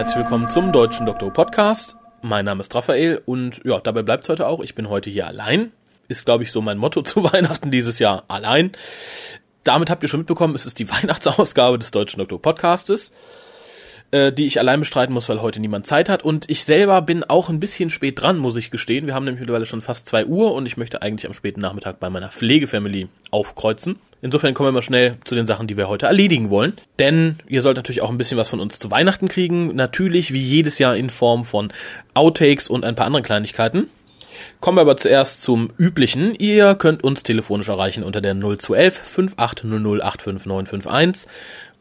Herzlich willkommen zum Deutschen Doktor Podcast. Mein Name ist Raphael und ja, dabei bleibt es heute auch. Ich bin heute hier allein. Ist, glaube ich, so mein Motto zu Weihnachten dieses Jahr. Allein. Damit habt ihr schon mitbekommen, es ist die Weihnachtsausgabe des Deutschen Doktor Podcastes, äh, die ich allein bestreiten muss, weil heute niemand Zeit hat. Und ich selber bin auch ein bisschen spät dran, muss ich gestehen. Wir haben nämlich mittlerweile schon fast zwei Uhr und ich möchte eigentlich am späten Nachmittag bei meiner Pflegefamily aufkreuzen. Insofern kommen wir mal schnell zu den Sachen, die wir heute erledigen wollen. Denn ihr sollt natürlich auch ein bisschen was von uns zu Weihnachten kriegen. Natürlich wie jedes Jahr in Form von Outtakes und ein paar anderen Kleinigkeiten. Kommen wir aber zuerst zum üblichen. Ihr könnt uns telefonisch erreichen unter der 0211 5800 85951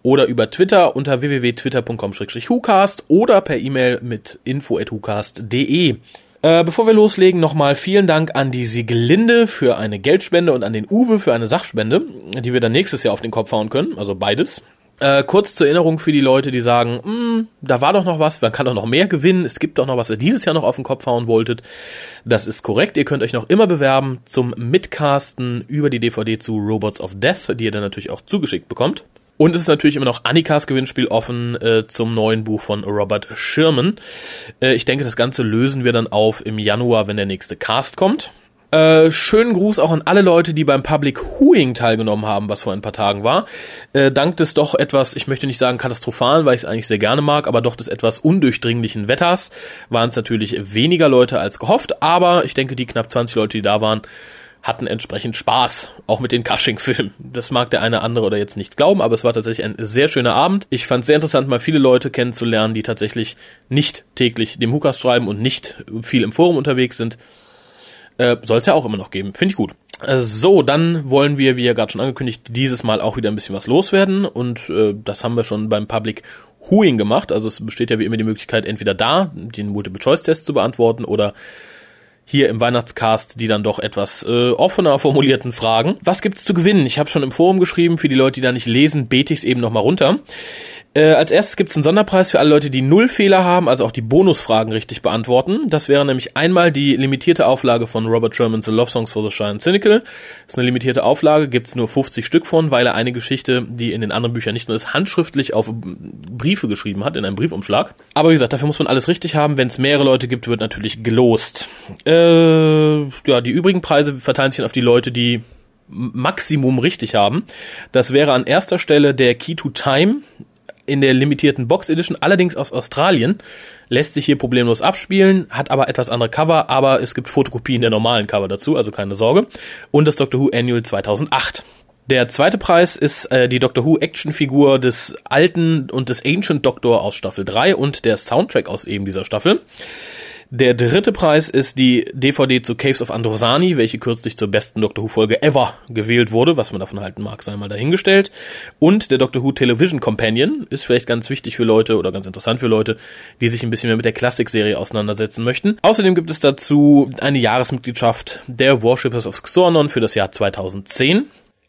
oder über Twitter unter www.twitter.com-hucast oder per E-Mail mit info.hucast.de. Äh, bevor wir loslegen, nochmal vielen Dank an die Sieglinde für eine Geldspende und an den Uwe für eine Sachspende, die wir dann nächstes Jahr auf den Kopf hauen können, also beides. Äh, kurz zur Erinnerung für die Leute, die sagen, hm, da war doch noch was, man kann doch noch mehr gewinnen, es gibt doch noch was, ihr dieses Jahr noch auf den Kopf hauen wolltet. Das ist korrekt, ihr könnt euch noch immer bewerben zum Mitcasten über die DVD zu Robots of Death, die ihr dann natürlich auch zugeschickt bekommt. Und es ist natürlich immer noch Annikas Gewinnspiel offen äh, zum neuen Buch von Robert Sherman. Äh, ich denke, das Ganze lösen wir dann auf im Januar, wenn der nächste Cast kommt. Äh, schönen Gruß auch an alle Leute, die beim Public Hooing teilgenommen haben, was vor ein paar Tagen war. Äh, dank des doch etwas, ich möchte nicht sagen katastrophalen, weil ich es eigentlich sehr gerne mag, aber doch des etwas undurchdringlichen Wetters waren es natürlich weniger Leute als gehofft, aber ich denke, die knapp 20 Leute, die da waren, hatten entsprechend Spaß, auch mit den Cushing-Filmen. Das mag der eine andere oder jetzt nicht glauben, aber es war tatsächlich ein sehr schöner Abend. Ich fand es sehr interessant, mal viele Leute kennenzulernen, die tatsächlich nicht täglich dem Hukas schreiben und nicht viel im Forum unterwegs sind. Äh, Soll es ja auch immer noch geben. Finde ich gut. So, dann wollen wir, wie ja gerade schon angekündigt, dieses Mal auch wieder ein bisschen was loswerden und äh, das haben wir schon beim Public Hooing gemacht. Also es besteht ja wie immer die Möglichkeit, entweder da den Multiple-Choice-Test zu beantworten oder hier im Weihnachtscast die dann doch etwas äh, offener formulierten Fragen. Was gibt's zu gewinnen? Ich habe schon im Forum geschrieben, für die Leute, die da nicht lesen, bete ich es eben nochmal runter. Äh, als erstes gibt's einen Sonderpreis für alle Leute, die null Fehler haben, also auch die Bonusfragen richtig beantworten. Das wäre nämlich einmal die limitierte Auflage von Robert Sherman's The Love Songs for the Shy and Cynical. Das ist eine limitierte Auflage, gibt's nur 50 Stück von, weil er eine Geschichte, die in den anderen Büchern nicht nur ist, handschriftlich auf Briefe geschrieben hat, in einem Briefumschlag. Aber wie gesagt, dafür muss man alles richtig haben. Wenn es mehrere Leute gibt, wird natürlich gelost. Äh, ja, die übrigen Preise verteilen sich dann auf die Leute, die Maximum richtig haben. Das wäre an erster Stelle der Key to Time in der limitierten Box Edition, allerdings aus Australien. Lässt sich hier problemlos abspielen, hat aber etwas andere Cover, aber es gibt Fotokopien der normalen Cover dazu, also keine Sorge. Und das Doctor Who Annual 2008. Der zweite Preis ist äh, die Doctor Who Actionfigur des alten und des Ancient Doctor aus Staffel 3 und der Soundtrack aus eben dieser Staffel. Der dritte Preis ist die DVD zu Caves of Androsani, welche kürzlich zur besten Doctor Who-Folge ever gewählt wurde. Was man davon halten mag, sei mal dahingestellt. Und der Doctor Who Television Companion ist vielleicht ganz wichtig für Leute oder ganz interessant für Leute, die sich ein bisschen mehr mit der Klassikserie auseinandersetzen möchten. Außerdem gibt es dazu eine Jahresmitgliedschaft der Worshippers of Xornon für das Jahr 2010.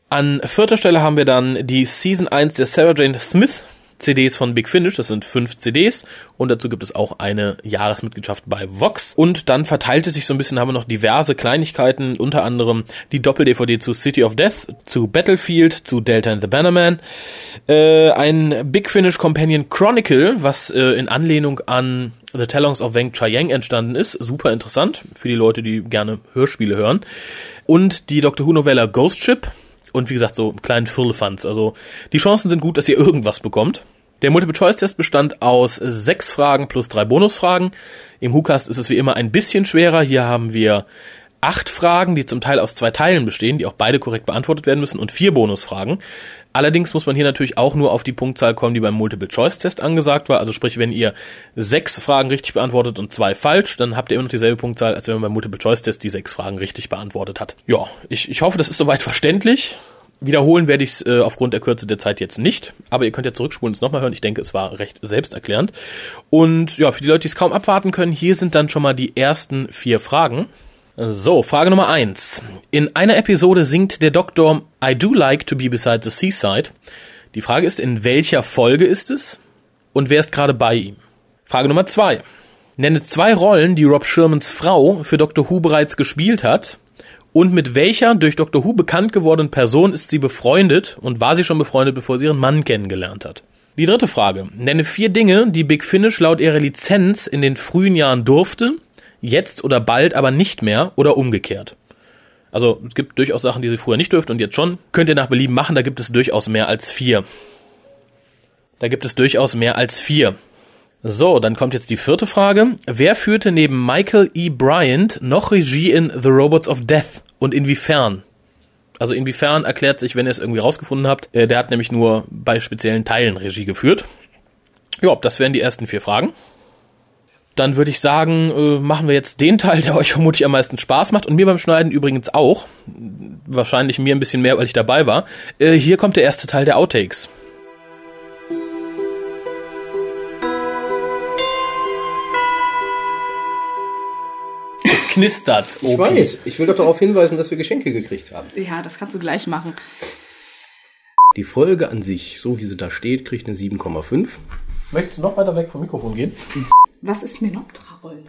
An vierter Stelle haben wir dann die Season 1 der Sarah Jane Smith CDs von Big Finish, das sind fünf CDs. Und dazu gibt es auch eine Jahresmitgliedschaft bei Vox. Und dann verteilt es sich so ein bisschen, haben wir noch diverse Kleinigkeiten, unter anderem die Doppel-DVD zu City of Death, zu Battlefield, zu Delta and the Bannerman, äh, ein Big Finish Companion Chronicle, was äh, in Anlehnung an The Talons of Wang Chiang entstanden ist, super interessant für die Leute, die gerne Hörspiele hören. Und die Doctor Who Novella Ghost Ship, und wie gesagt, so kleinen Firlefanz. Also die Chancen sind gut, dass ihr irgendwas bekommt. Der Multiple-Choice-Test bestand aus sechs Fragen plus drei Bonusfragen. Im WhoCast ist es wie immer ein bisschen schwerer. Hier haben wir acht Fragen, die zum Teil aus zwei Teilen bestehen, die auch beide korrekt beantwortet werden müssen und vier Bonusfragen. Allerdings muss man hier natürlich auch nur auf die Punktzahl kommen, die beim Multiple-Choice-Test angesagt war. Also sprich, wenn ihr sechs Fragen richtig beantwortet und zwei falsch, dann habt ihr immer noch dieselbe Punktzahl, als wenn man beim Multiple-Choice-Test die sechs Fragen richtig beantwortet hat. Ja, ich, ich hoffe, das ist soweit verständlich. Wiederholen werde ich es äh, aufgrund der Kürze der Zeit jetzt nicht, aber ihr könnt ja zurückspulen und es nochmal hören. Ich denke, es war recht selbsterklärend. Und ja, für die Leute, die es kaum abwarten können, hier sind dann schon mal die ersten vier Fragen. So, Frage Nummer eins. In einer Episode singt der Doktor I do like to be beside the seaside. Die Frage ist, in welcher Folge ist es? Und wer ist gerade bei ihm? Frage Nummer zwei. Nenne zwei Rollen, die Rob Shermans Frau für Dr. Who bereits gespielt hat. Und mit welcher durch Dr. Who bekannt gewordenen Person ist sie befreundet und war sie schon befreundet, bevor sie ihren Mann kennengelernt hat? Die dritte Frage. Nenne vier Dinge, die Big Finish laut ihrer Lizenz in den frühen Jahren durfte, jetzt oder bald aber nicht mehr oder umgekehrt. Also es gibt durchaus Sachen, die sie früher nicht dürfte und jetzt schon. Könnt ihr nach Belieben machen, da gibt es durchaus mehr als vier. Da gibt es durchaus mehr als vier. So, dann kommt jetzt die vierte Frage. Wer führte neben Michael E. Bryant noch Regie in The Robots of Death und inwiefern? Also inwiefern erklärt sich, wenn ihr es irgendwie rausgefunden habt, äh, der hat nämlich nur bei speziellen Teilen Regie geführt. Ja, das wären die ersten vier Fragen. Dann würde ich sagen, äh, machen wir jetzt den Teil, der euch vermutlich am meisten Spaß macht und mir beim Schneiden übrigens auch. Wahrscheinlich mir ein bisschen mehr, weil ich dabei war. Äh, hier kommt der erste Teil der Outtakes. Es knistert. Ich weiß. Ich will doch darauf hinweisen, dass wir Geschenke gekriegt haben. Ja, das kannst du gleich machen. Die Folge an sich, so wie sie da steht, kriegt eine 7,5. Möchtest du noch weiter weg vom Mikrofon gehen? Was ist Menoptra-Rollen?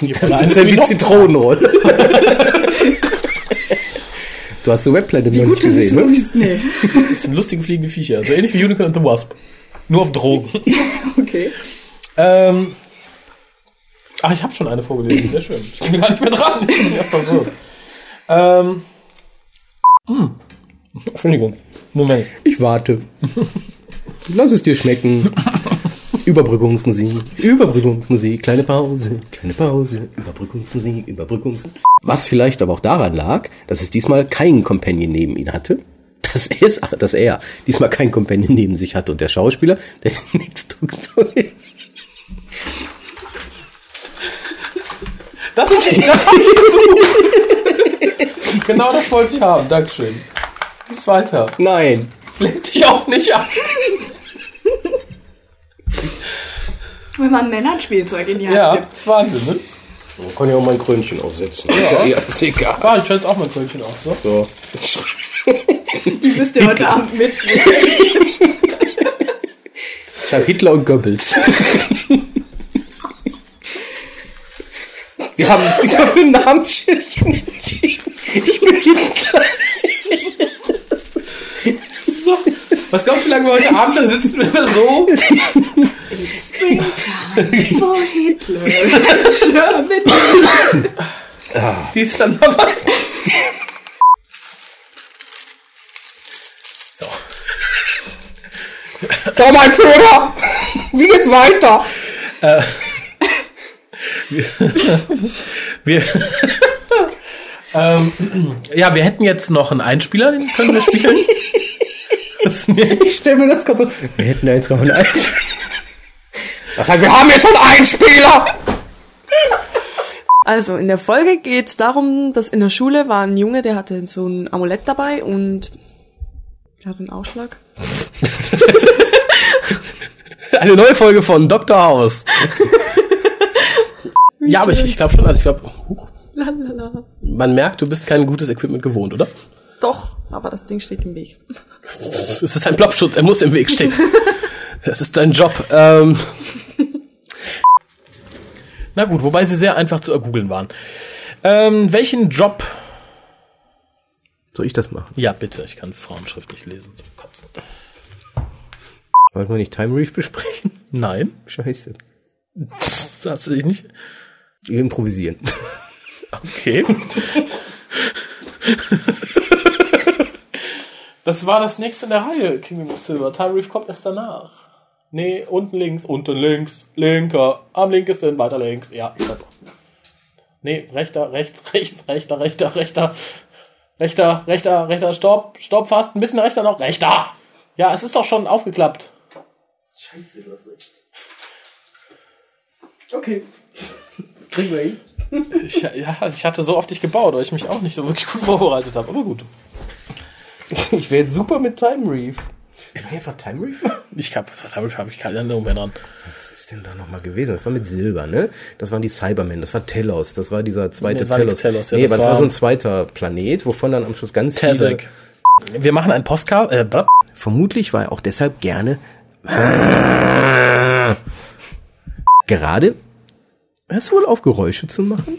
Das ist ja wie Zitronenrolle. du hast The Web Planet noch nicht gesehen, ne? Nee. Das sind lustige fliegende Viecher. So ähnlich wie Unicorn and the Wasp. Nur auf Drogen. Okay. ähm, ach, ich habe schon eine vorgelesen. Sehr schön. Ich bin gar nicht mehr dran. Ich bin ja verwirrt. Ähm, hm. Entschuldigung. Moment. Ich warte. Lass es dir schmecken. Überbrückungsmusik, Überbrückungsmusik, kleine Pause, kleine Pause, Überbrückungsmusik, Überbrückungsmusik. Was vielleicht aber auch daran lag, dass es diesmal keinen Companion neben ihn hatte. Dass er, dass er diesmal keinen Companion neben sich hatte und der Schauspieler, der nichts tut. Das ist das Genau das wollte ich haben. Dankeschön. Bis weiter. Nein. Lenk dich auch nicht ab. Wenn man Männern Spielzeug in die Hand Ja, gibt. ist Wahnsinn, ne? Man kann ja auch mal ein Krönchen aufsetzen. Ist ja eher ist egal. Ah, ich jetzt auch mein Krönchen auf, so. So. Die müsst ihr heute Abend mitnehmen. Ich habe Hitler und Goebbels. Wir haben uns diesmal für ein Namensschildchen entschieden. Ich bin Hitler. so. Was glaubst du, wie lange wir heute Abend da sitzen, wenn wir so... Springtime for Hitler. German. Die ist dann dabei. So. So, mein Führer. Wie geht's weiter? Wir... ähm, ja, wir hätten jetzt noch einen Einspieler, den können wir spielen. Das, nee. Ich stelle mir das gerade so. Wir hätten da jetzt noch einen Einspieler. Das heißt, wir haben jetzt schon einen Spieler. Also, in der Folge geht's darum, dass in der Schule war ein Junge, der hatte so ein Amulett dabei und der hatte einen Ausschlag. Eine neue Folge von Dr. House. ja, aber ich, ich glaube schon, also ich glaube, man merkt, du bist kein gutes Equipment gewohnt, oder? Doch, aber das Ding steht im Weg. Es ist ein Plopschutz, er muss im Weg stehen. Es ist dein Job. Ähm. Na gut, wobei sie sehr einfach zu ergoogeln waren. Ähm, welchen Job? Soll ich das machen? Ja, bitte, ich kann Frauenschrift nicht lesen zum Kotzen. Wollten wir nicht Time Reef besprechen? Nein, Scheiße. das hast du dich nicht. Improvisieren. Okay. Das war das nächste in der Reihe, Kingdom of Silver. Time Reef kommt erst danach. Nee, unten links, unten links, linker, am linkesten, weiter links. Ja, stopp. Nee, rechter, rechts, rechts, rechter, rechter, rechter, rechter, rechter, rechter, stopp, stopp, fast, ein bisschen rechter noch, rechter. Ja, es ist doch schon aufgeklappt. Scheiße, du hast recht. Okay. Das kriegen wir hin. Ich, ja, ich hatte so oft dich gebaut, weil ich mich auch nicht so wirklich gut vorbereitet habe, aber gut. Ich wäre super mit Time Reef. Soll ich einfach Time Reef? Ich hab, damit habe ich keine Erinnerung mehr dran. Was ist denn da nochmal gewesen? Das war mit Silber, ne? Das waren die Cybermen, das war Telos, das war dieser zweite Nee, war Telos. Telos, ja, nee, das aber das war so ein zweiter Planet, wovon dann am Schluss ganz Tazek. viele... Wir machen ein Postcard. Äh, blab. Vermutlich war er auch deshalb gerne... Gerade... Hörst du wohl auf, Geräusche zu machen?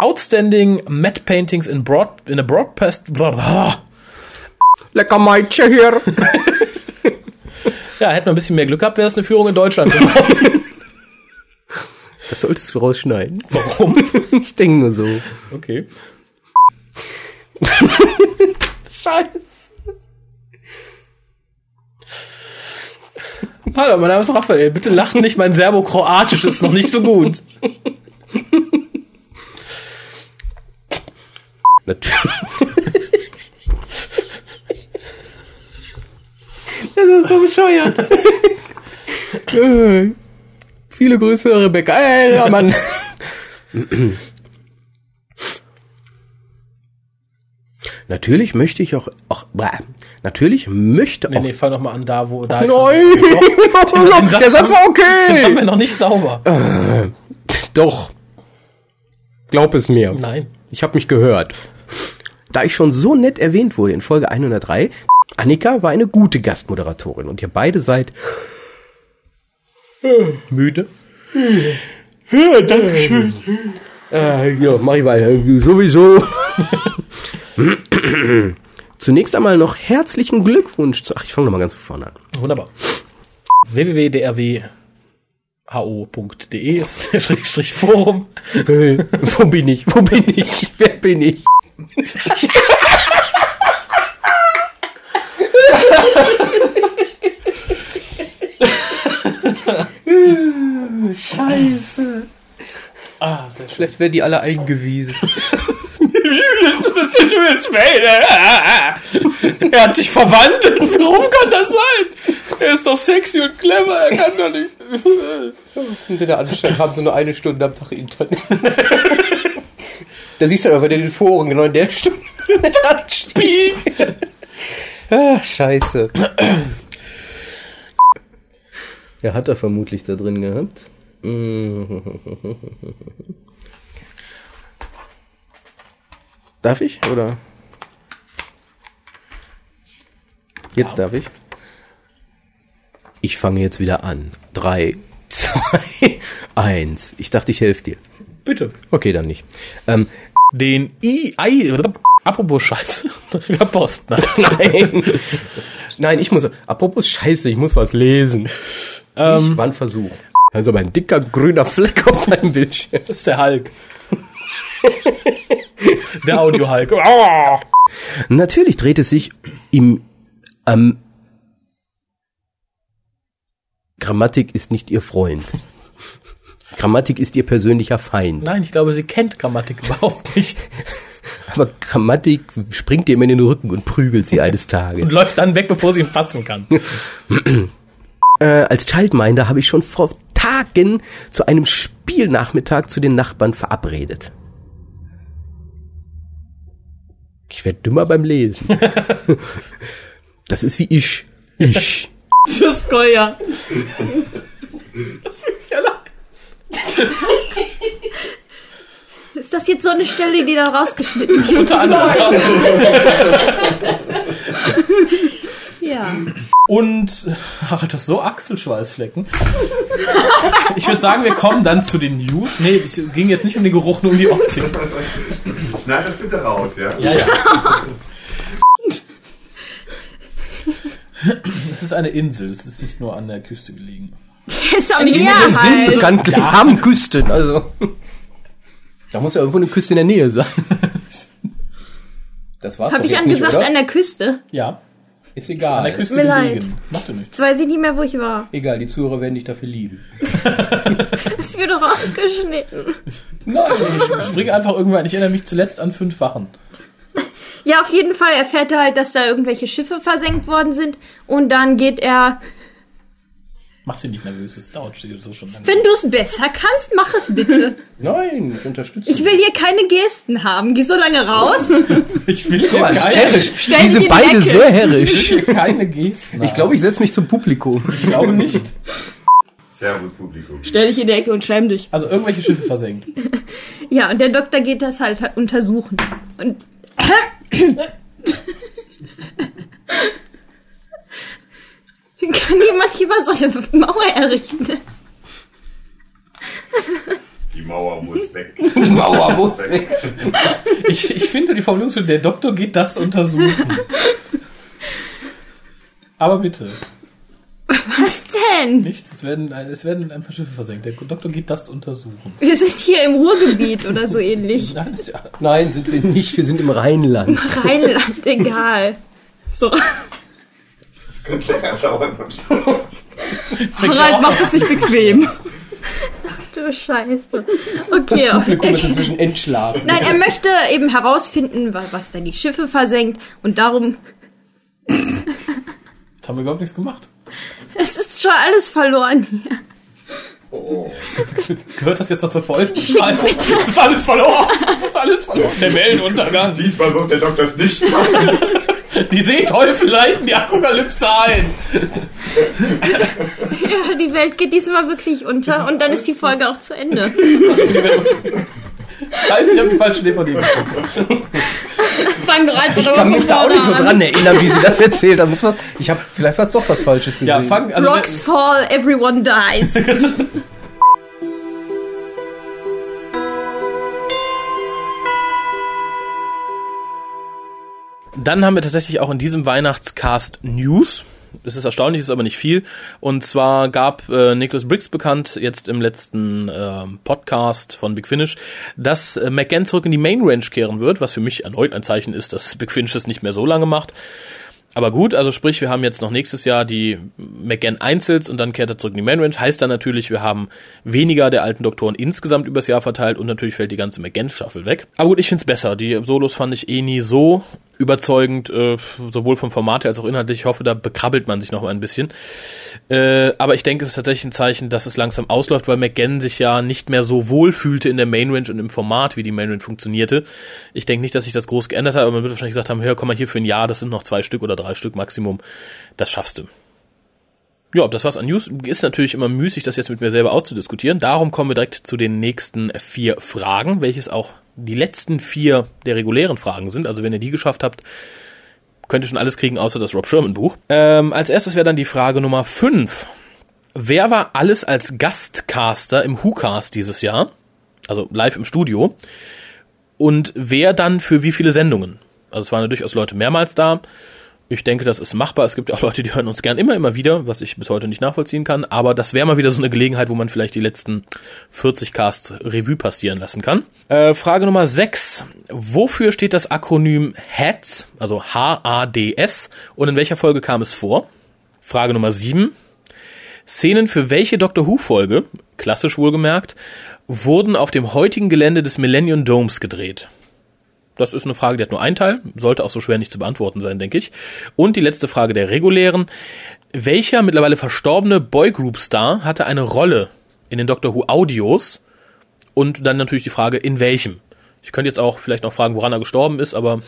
Outstanding Matte Paintings in broad in a broadcast. Blah, blah. Lecker Meitsche hier. Ja, hätten wir ein bisschen mehr Glück gehabt, wäre es eine Führung in Deutschland geworden. Das solltest du rausschneiden. Warum? Ich denke nur so. Okay. Scheiße. Hallo, mein Name ist Raphael. Bitte lachen nicht, mein Serbo-Kroatisch ist noch nicht so gut. Das ist so bescheuert. Äh, Viele Grüße, Rebecca. Ey, ja, Mann. Natürlich möchte ich auch, auch bäh, natürlich möchte Nee, auch. nee, fang noch mal an, da wo, da Nein! Satz Der Satz war haben- Den haben okay! wir noch nicht sauber. Doch. Glaub es mir. Nein. Ich habe mich gehört. Da ich schon so nett erwähnt wurde in Folge 103, Annika war eine gute Gastmoderatorin und ihr beide seid Müde? Ja, danke schön. Äh, ja, mach ich weiter. Sowieso. Zunächst einmal noch herzlichen Glückwunsch zu. Ach, ich fange nochmal ganz von vorne an. Wunderbar. www.drwho.de ist der Schrägstrich Forum. Äh, wo bin ich? Wo bin ich? Wer bin ich? Scheiße. Ah, sehr schön. Vielleicht werden die alle eingewiesen. Er hat sich verwandelt. Warum kann das sein? Er ist doch sexy und clever. Er kann doch nicht. Und in der Anstalt haben sie nur eine Stunde am Tag Internet. da siehst du aber bei den Foren genau in der Stunde mit anspielen. Ah, scheiße. Ja, hat er vermutlich da drin gehabt. Darf ich, oder? Jetzt darf ich. Ich fange jetzt wieder an. Drei, zwei, eins. Ich dachte, ich helfe dir. Bitte. Okay, dann nicht. Ähm, Den I, I, apropos Scheiße. Wir Post, nein. nein. Nein, ich muss. Apropos Scheiße, ich muss was lesen. Ähm, war ein Versuch. Also ein dicker grüner Fleck auf deinem Bildschirm. Das ist der Hulk. der Audio-Hulk. Oh. Natürlich dreht es sich im ähm, Grammatik ist nicht ihr Freund. Grammatik ist ihr persönlicher Feind. Nein, ich glaube, sie kennt Grammatik überhaupt nicht. Aber Grammatik springt ihr immer in den Rücken und prügelt sie eines Und Tages. läuft dann weg, bevor sie ihn fassen kann. Äh, als Childminder habe ich schon vor Tagen zu einem Spielnachmittag zu den Nachbarn verabredet. Ich werde dümmer beim Lesen. Das ist wie ich. Ich. Tschüss, Koya. Das will ich allein. Ist das jetzt so eine Stelle, die da rausgeschnitten wird? Unter anderem. Ja. Und ach, das so Achselschweißflecken. Ich würde sagen, wir kommen dann zu den News. Nee, es ging jetzt nicht um den Geruch, nur um die Optik. Schneid das bitte raus, ja? Ja, ja. Es ist eine Insel, es ist nicht nur an der Küste gelegen. Ist am Meer sind halt. bekanntlich am Küsten, also. Da muss ja irgendwo eine Küste in der Nähe sein. Das war's Habe doch ich jetzt nicht, angesagt oder? an der Küste? Ja, Ist an egal. der Küste mir leid. Macht ja nichts. Jetzt weiß ich nicht mehr, wo ich war. Egal, die Zuhörer werden dich dafür lieben. Es wird rausgeschnitten. Nein, ich springe einfach irgendwann. Ich erinnere mich zuletzt an fünf Wachen. Ja, auf jeden Fall erfährt er halt, dass da irgendwelche Schiffe versenkt worden sind. Und dann geht er, Mach sie nicht nervös, es dauert so schon lange. wenn du es besser kannst, mach es bitte. Nein, ich unterstütze. Ich will hier keine Gesten haben. Geh so lange raus. Ich will Guck mal, hier keine, herrisch. Stell Die dich in sind die beide sehr herrisch. hier keine Gesten. Ich glaube, ich setze mich zum Publikum. ich glaube nicht. Servus, Publikum. Stell dich in die Ecke und schäm dich. Also irgendwelche Schiffe versenkt. Ja, und der Doktor geht das halt untersuchen. Und kann jemand hier mal so eine Mauer errichten? Die Mauer muss weg. Die Mauer muss weg. Ich, ich finde die Formulierung so, der Doktor geht das untersuchen. Aber bitte. denn? Nichts, es werden, es werden ein paar Schiffe versenkt. Der Doktor geht das untersuchen. Wir sind hier im Ruhrgebiet oder so ähnlich. Nein, ja, Nein, sind wir nicht. Wir sind im Rheinland. Rheinland, egal. So, könnte länger dauern. Harald macht es sich bequem. du Scheiße. Okay. Publikum ist inzwischen entschlafen. Nein, er möchte eben herausfinden, wa- was da die Schiffe versenkt. Und darum, Jetzt haben wir überhaupt nichts gemacht. es ist schon alles verloren hier. Oh, Gehört das jetzt noch zur Folge? Nein, das ist alles verloren. Das ist alles verloren. Der Wellenuntergang. diesmal wird der Doktor es nicht machen. Die Seeteufel leiten die Apokalypse ein. Ja, die Welt geht diesmal wirklich unter. Und dann ist die Folge auch zu Ende. Scheiße, ich habe die falsche DVD bekommen. Fang doch einfach Ich kann mich da auch nicht so dran erinnern, wie sie das erzählt hat. Ich habe vielleicht was doch was Falsches gesehen. Ja, fang, also Rocks fall, everyone dies. Dann haben wir tatsächlich auch in diesem Weihnachtscast News. Das ist erstaunlich, ist aber nicht viel. Und zwar gab äh, Nicholas Briggs bekannt, jetzt im letzten ähm, Podcast von Big Finish, dass äh, McGann zurück in die Main Range kehren wird, was für mich erneut ein Zeichen ist, dass Big Finish das nicht mehr so lange macht. Aber gut, also sprich, wir haben jetzt noch nächstes Jahr die McGann Einzels und dann kehrt er zurück in die Main Range. Heißt dann natürlich, wir haben weniger der alten Doktoren insgesamt übers Jahr verteilt und natürlich fällt die ganze McGann-Staffel weg. Aber gut, ich find's besser. Die Solos fand ich eh nie so überzeugend, äh, sowohl vom Format her als auch inhaltlich. Ich hoffe, da bekrabbelt man sich noch mal ein bisschen. Äh, aber ich denke, es ist tatsächlich ein Zeichen, dass es langsam ausläuft, weil McGann sich ja nicht mehr so wohl fühlte in der Main Range und im Format, wie die Main Range funktionierte. Ich denke nicht, dass sich das groß geändert hat, aber man wird wahrscheinlich gesagt haben, hör, komm mal hier für ein Jahr, das sind noch zwei Stück oder drei Stück Maximum. Das schaffst du. Ja, das war's an News. Ist natürlich immer müßig, das jetzt mit mir selber auszudiskutieren. Darum kommen wir direkt zu den nächsten vier Fragen, welches auch die letzten vier der regulären Fragen sind. Also wenn ihr die geschafft habt, könnt ihr schon alles kriegen, außer das Rob Sherman Buch. Ähm, als erstes wäre dann die Frage Nummer fünf. Wer war alles als Gastcaster im WhoCast dieses Jahr? Also live im Studio. Und wer dann für wie viele Sendungen? Also es waren ja durchaus Leute mehrmals da. Ich denke, das ist machbar. Es gibt ja auch Leute, die hören uns gern immer, immer wieder, was ich bis heute nicht nachvollziehen kann. Aber das wäre mal wieder so eine Gelegenheit, wo man vielleicht die letzten 40 Casts Revue passieren lassen kann. Äh, Frage Nummer 6. Wofür steht das Akronym HADS, also H-A-D-S, und in welcher Folge kam es vor? Frage Nummer 7. Szenen für welche Doctor Who-Folge, klassisch wohlgemerkt, wurden auf dem heutigen Gelände des Millennium Domes gedreht? Das ist eine Frage, die hat nur einen Teil, sollte auch so schwer nicht zu beantworten sein, denke ich. Und die letzte Frage der regulären. Welcher mittlerweile verstorbene Boygroup-Star hatte eine Rolle in den Doctor Who Audios? Und dann natürlich die Frage, in welchem? Ich könnte jetzt auch vielleicht noch fragen, woran er gestorben ist, aber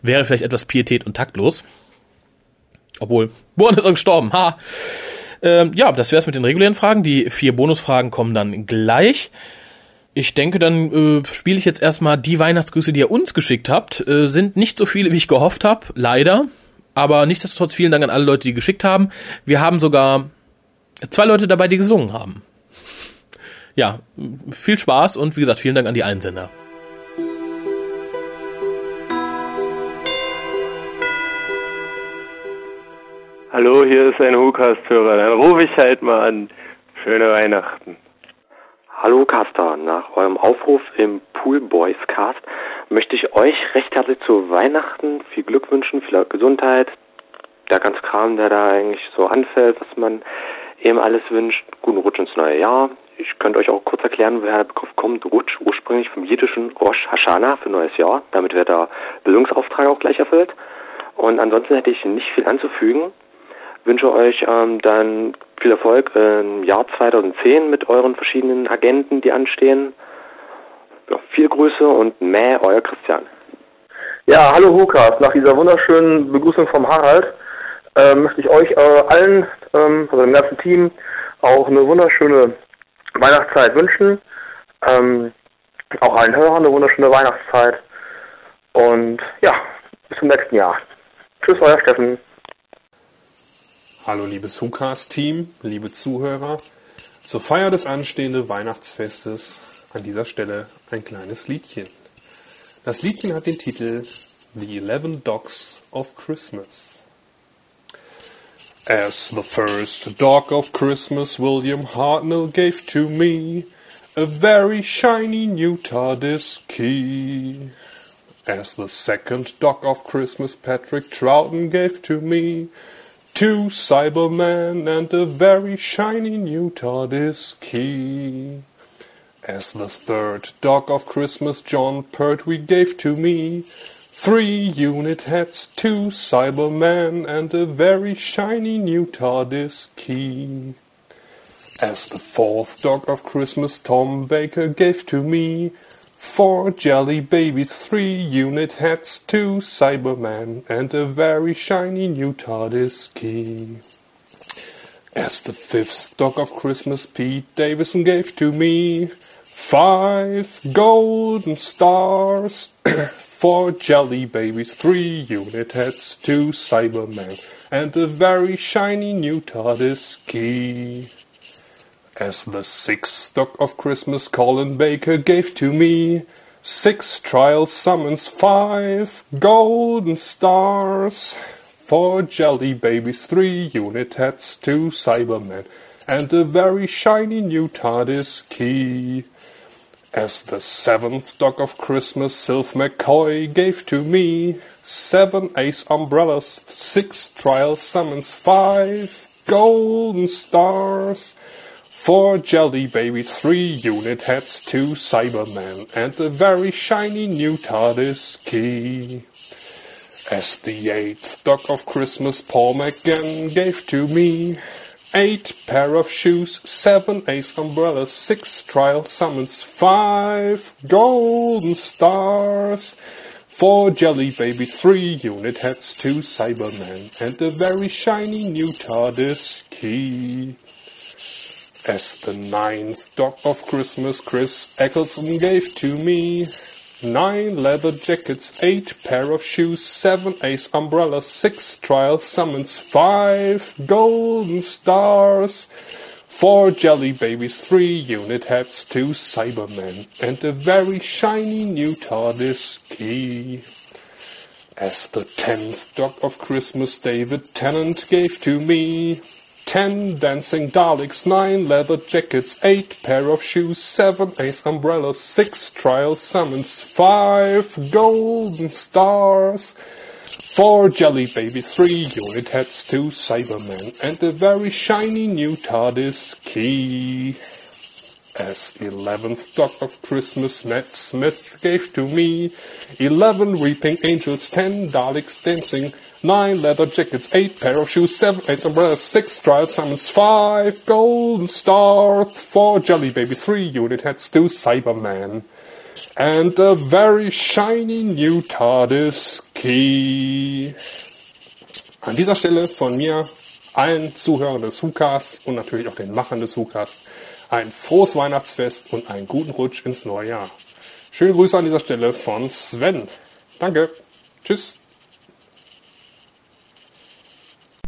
wäre vielleicht etwas Pietät und taktlos. Obwohl, woran ist er gestorben? Ha! Ähm, ja, das wär's mit den regulären Fragen. Die vier Bonusfragen kommen dann gleich. Ich denke, dann äh, spiele ich jetzt erstmal die Weihnachtsgrüße, die ihr uns geschickt habt. Äh, sind nicht so viele, wie ich gehofft habe, leider. Aber nichtsdestotrotz vielen Dank an alle Leute, die geschickt haben. Wir haben sogar zwei Leute dabei, die gesungen haben. Ja, viel Spaß und wie gesagt, vielen Dank an die Einsender. Hallo, hier ist ein Whocast-Hörer. Dann rufe ich halt mal an. Schöne Weihnachten. Hallo Caster, nach eurem Aufruf im Pool Boys Cast möchte ich euch recht herzlich zu Weihnachten viel Glück wünschen, viel Gesundheit, der ganze Kram, der da eigentlich so anfällt, was man eben alles wünscht. Guten Rutsch ins neue Jahr. Ich könnte euch auch kurz erklären, woher der Begriff kommt. Rutsch ursprünglich vom jiddischen Rosh Hashanah für neues Jahr. Damit wird der Bildungsauftrag auch gleich erfüllt. Und ansonsten hätte ich nicht viel anzufügen. Wünsche euch ähm, dann viel Erfolg im Jahr 2010 mit euren verschiedenen Agenten, die anstehen. Ja, viele Grüße und mäh, euer Christian. Ja, hallo Hukas. Nach dieser wunderschönen Begrüßung vom Harald äh, möchte ich euch äh, allen, ähm, also dem ganzen Team, auch eine wunderschöne Weihnachtszeit wünschen. Ähm, auch allen Hörern eine wunderschöne Weihnachtszeit. Und ja, bis zum nächsten Jahr. Tschüss, euer Steffen. Hallo liebes Hukas-Team, liebe Zuhörer. Zur Feier des anstehenden Weihnachtsfestes an dieser Stelle ein kleines Liedchen. Das Liedchen hat den Titel The Eleven Dogs of Christmas. As the first dog of Christmas William Hartnell gave to me a very shiny new TARDIS key. As the second dog of Christmas Patrick Troughton gave to me two Cybermen and a very shiny new TARDIS key. As the third dog of Christmas John Pertwee gave to me three unit heads, two Cybermen and a very shiny new TARDIS key. As the fourth dog of Christmas Tom Baker gave to me four jelly babies, three unit heads, two Cybermen and a very shiny new TARDIS key. As the fifth dog of Christmas Pete Davison gave to me five golden stars, four jelly babies, three unit heads, two Cybermen, and a very shiny new TARDIS key. As the sixth dog of Christmas Colin Baker gave to me. Six trial summons, five golden stars, four jelly babies, three unit heads, two Cybermen, and a very shiny new TARDIS key. As the seventh dog of Christmas Sylph McCoy gave to me seven ace umbrellas, six trial summons, five golden stars, four jelly babies, three unit heads, two Cybermen, and a very shiny new TARDIS key. As the eighth dog of Christmas Paul McGann gave to me eight pair of shoes, seven ace umbrellas, six trial summons, five golden stars, four jelly babies, three unit heads, two Cybermen, and a very shiny new TARDIS key. As the ninth dog of Christmas Chris Eccleston gave to me nine leather jackets, eight pair of shoes, seven ace umbrellas, six trial summons, five golden stars, four jelly babies, three unit heads, two Cybermen, and a very shiny new TARDIS key. As the tenth dog of Christmas David Tennant gave to me ten dancing Daleks, nine leather jackets, eight pair of shoes, seven ace umbrellas, six trial summons, five golden stars, four jelly babies, three unit heads, two Cybermen, and a very shiny new TARDIS key. As eleventh dog of Christmas Matt Smith gave to me. Eleven weeping angels, ten Daleks dancing, nine leather jackets, eight pair of shoes, seven eight umbrellas, six trial summons, five golden stars, four jelly baby, three unit heads, two Cybermen, and a very shiny new TARDIS key. An dieser Stelle von mir allen Zuhörern des WhoCasts und natürlich auch den Machern des WhoCasts ein frohes Weihnachtsfest und einen guten Rutsch ins neue Jahr. Schöne Grüße an dieser Stelle von Sven. Danke. Tschüss.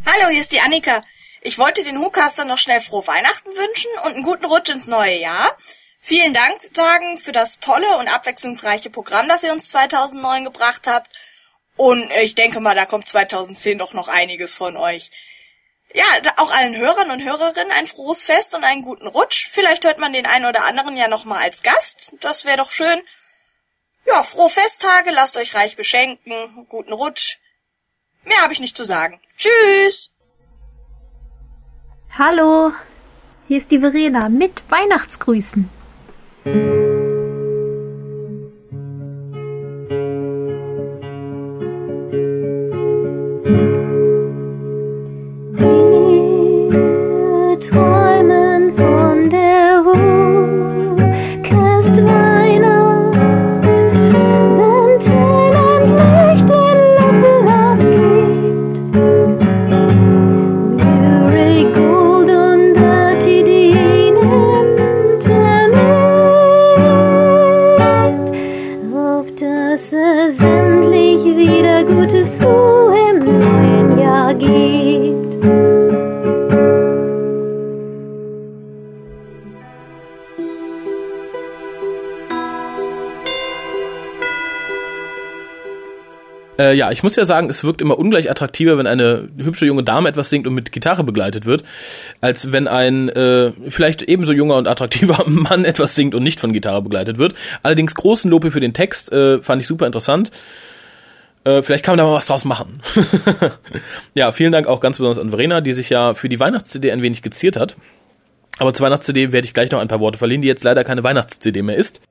Hallo, hier ist die Annika. Ich wollte den Hukastern noch schnell frohe Weihnachten wünschen und einen guten Rutsch ins neue Jahr. Vielen Dank sagen für das tolle und abwechslungsreiche Programm, das ihr uns 2009 gebracht habt. Und ich denke mal, da kommt 2010 doch noch einiges von euch. Ja, auch allen Hörern und Hörerinnen ein frohes Fest und einen guten Rutsch. Vielleicht hört man den einen oder anderen ja noch mal als Gast. Das wäre doch schön. Ja, frohe Festtage, lasst euch reich beschenken, guten Rutsch. Mehr habe ich nicht zu sagen. Tschüss. Hallo, hier ist die Verena mit Weihnachtsgrüßen. Äh, ja, ich muss ja sagen, es wirkt immer ungleich attraktiver, wenn eine hübsche junge Dame etwas singt und mit Gitarre begleitet wird, als wenn ein äh, vielleicht ebenso junger und attraktiver Mann etwas singt und nicht von Gitarre begleitet wird. Allerdings großen Lob für den Text, äh, fand ich super interessant. Äh, vielleicht kann man da mal was draus machen. ja, vielen Dank auch ganz besonders an Verena, die sich ja für die Weihnachts-CD ein wenig geziert hat. Aber zur Weihnachts-CD werde ich gleich noch ein paar Worte verlieren, die jetzt leider keine Weihnachts-CD mehr ist.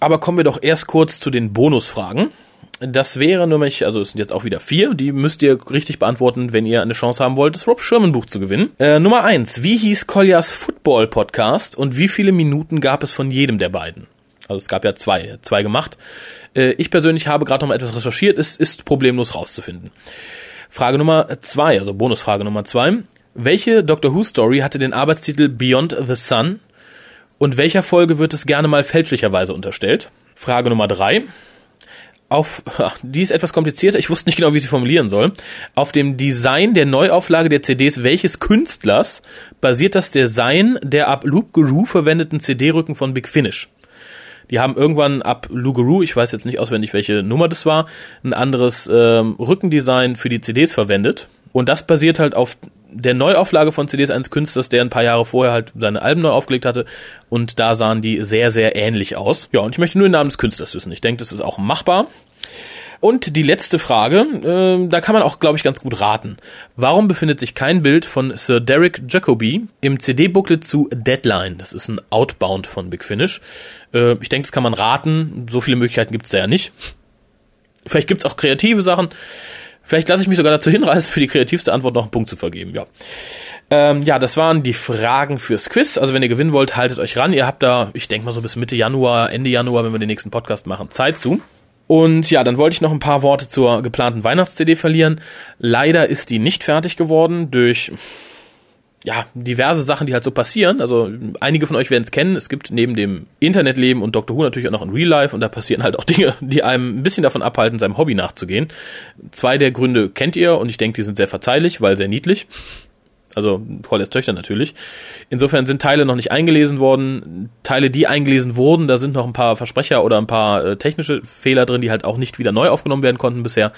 Aber kommen wir doch erst kurz zu den Bonusfragen. Das wäre nämlich, also es sind jetzt auch wieder vier, die müsst ihr richtig beantworten, wenn ihr eine Chance haben wollt, das Rob Sherman Buch zu gewinnen. Äh, Nummer eins, wie hieß Koljas Football Podcast und wie viele Minuten gab es von jedem der beiden? Also es gab ja zwei, zwei gemacht. Äh, ich persönlich habe gerade noch mal etwas recherchiert, es ist problemlos rauszufinden. Frage Nummer zwei, also Bonusfrage Nummer zwei. Welche Doctor Who Story hatte den Arbeitstitel Beyond the Sun? Und welcher Folge wird es gerne mal fälschlicherweise unterstellt? Frage Nummer drei. Auf, die ist etwas komplizierter, ich wusste nicht genau, wie sie formulieren soll. Auf dem Design der Neuauflage der CDs welches Künstlers basiert das Design der ab Loop Guru verwendeten CD-Rücken von Big Finish? Die haben irgendwann ab Lugaroo, ich weiß jetzt nicht auswendig, welche Nummer das war, ein anderes ähm, Rückendesign für die CDs verwendet. Und das basiert halt auf der Neuauflage von CDs eines Künstlers, der ein paar Jahre vorher halt seine Alben neu aufgelegt hatte. Und da sahen die sehr, sehr ähnlich aus. Ja, und ich möchte nur den Namen des Künstlers wissen. Ich denke, das ist auch machbar. Und die letzte Frage, äh, da kann man auch, glaube ich, ganz gut raten. Warum befindet sich kein Bild von Sir Derek Jacobi im CD-Booklet zu Deadline? Das ist ein Outbound von Big Finish. Äh, ich denke, das kann man raten. So viele Möglichkeiten gibt es da ja nicht. Vielleicht gibt es auch kreative Sachen. Vielleicht lasse ich mich sogar dazu hinreißen, für die kreativste Antwort noch einen Punkt zu vergeben. Ja. Ähm, ja, das waren die Fragen fürs Quiz. Also wenn ihr gewinnen wollt, haltet euch ran. Ihr habt da, ich denke mal so bis Mitte Januar, Ende Januar, wenn wir den nächsten Podcast machen, Zeit zu. Und ja, dann wollte ich noch ein paar Worte zur geplanten Weihnachts-CD verlieren. Leider ist die nicht fertig geworden durch ja, diverse Sachen, die halt so passieren. Also einige von euch werden es kennen. Es gibt neben dem Internetleben und Doctor Who natürlich auch noch ein Real Life und da passieren halt auch Dinge, die einem ein bisschen davon abhalten, seinem Hobby nachzugehen. Zwei der Gründe kennt ihr und ich denke, die sind sehr verzeihlich, weil sehr niedlich. Also Corlys Töchter natürlich. Insofern sind Teile noch nicht eingelesen worden. Teile, die eingelesen wurden, da sind noch ein paar Versprecher oder ein paar äh, technische Fehler drin, die halt auch nicht wieder neu aufgenommen werden konnten bisher.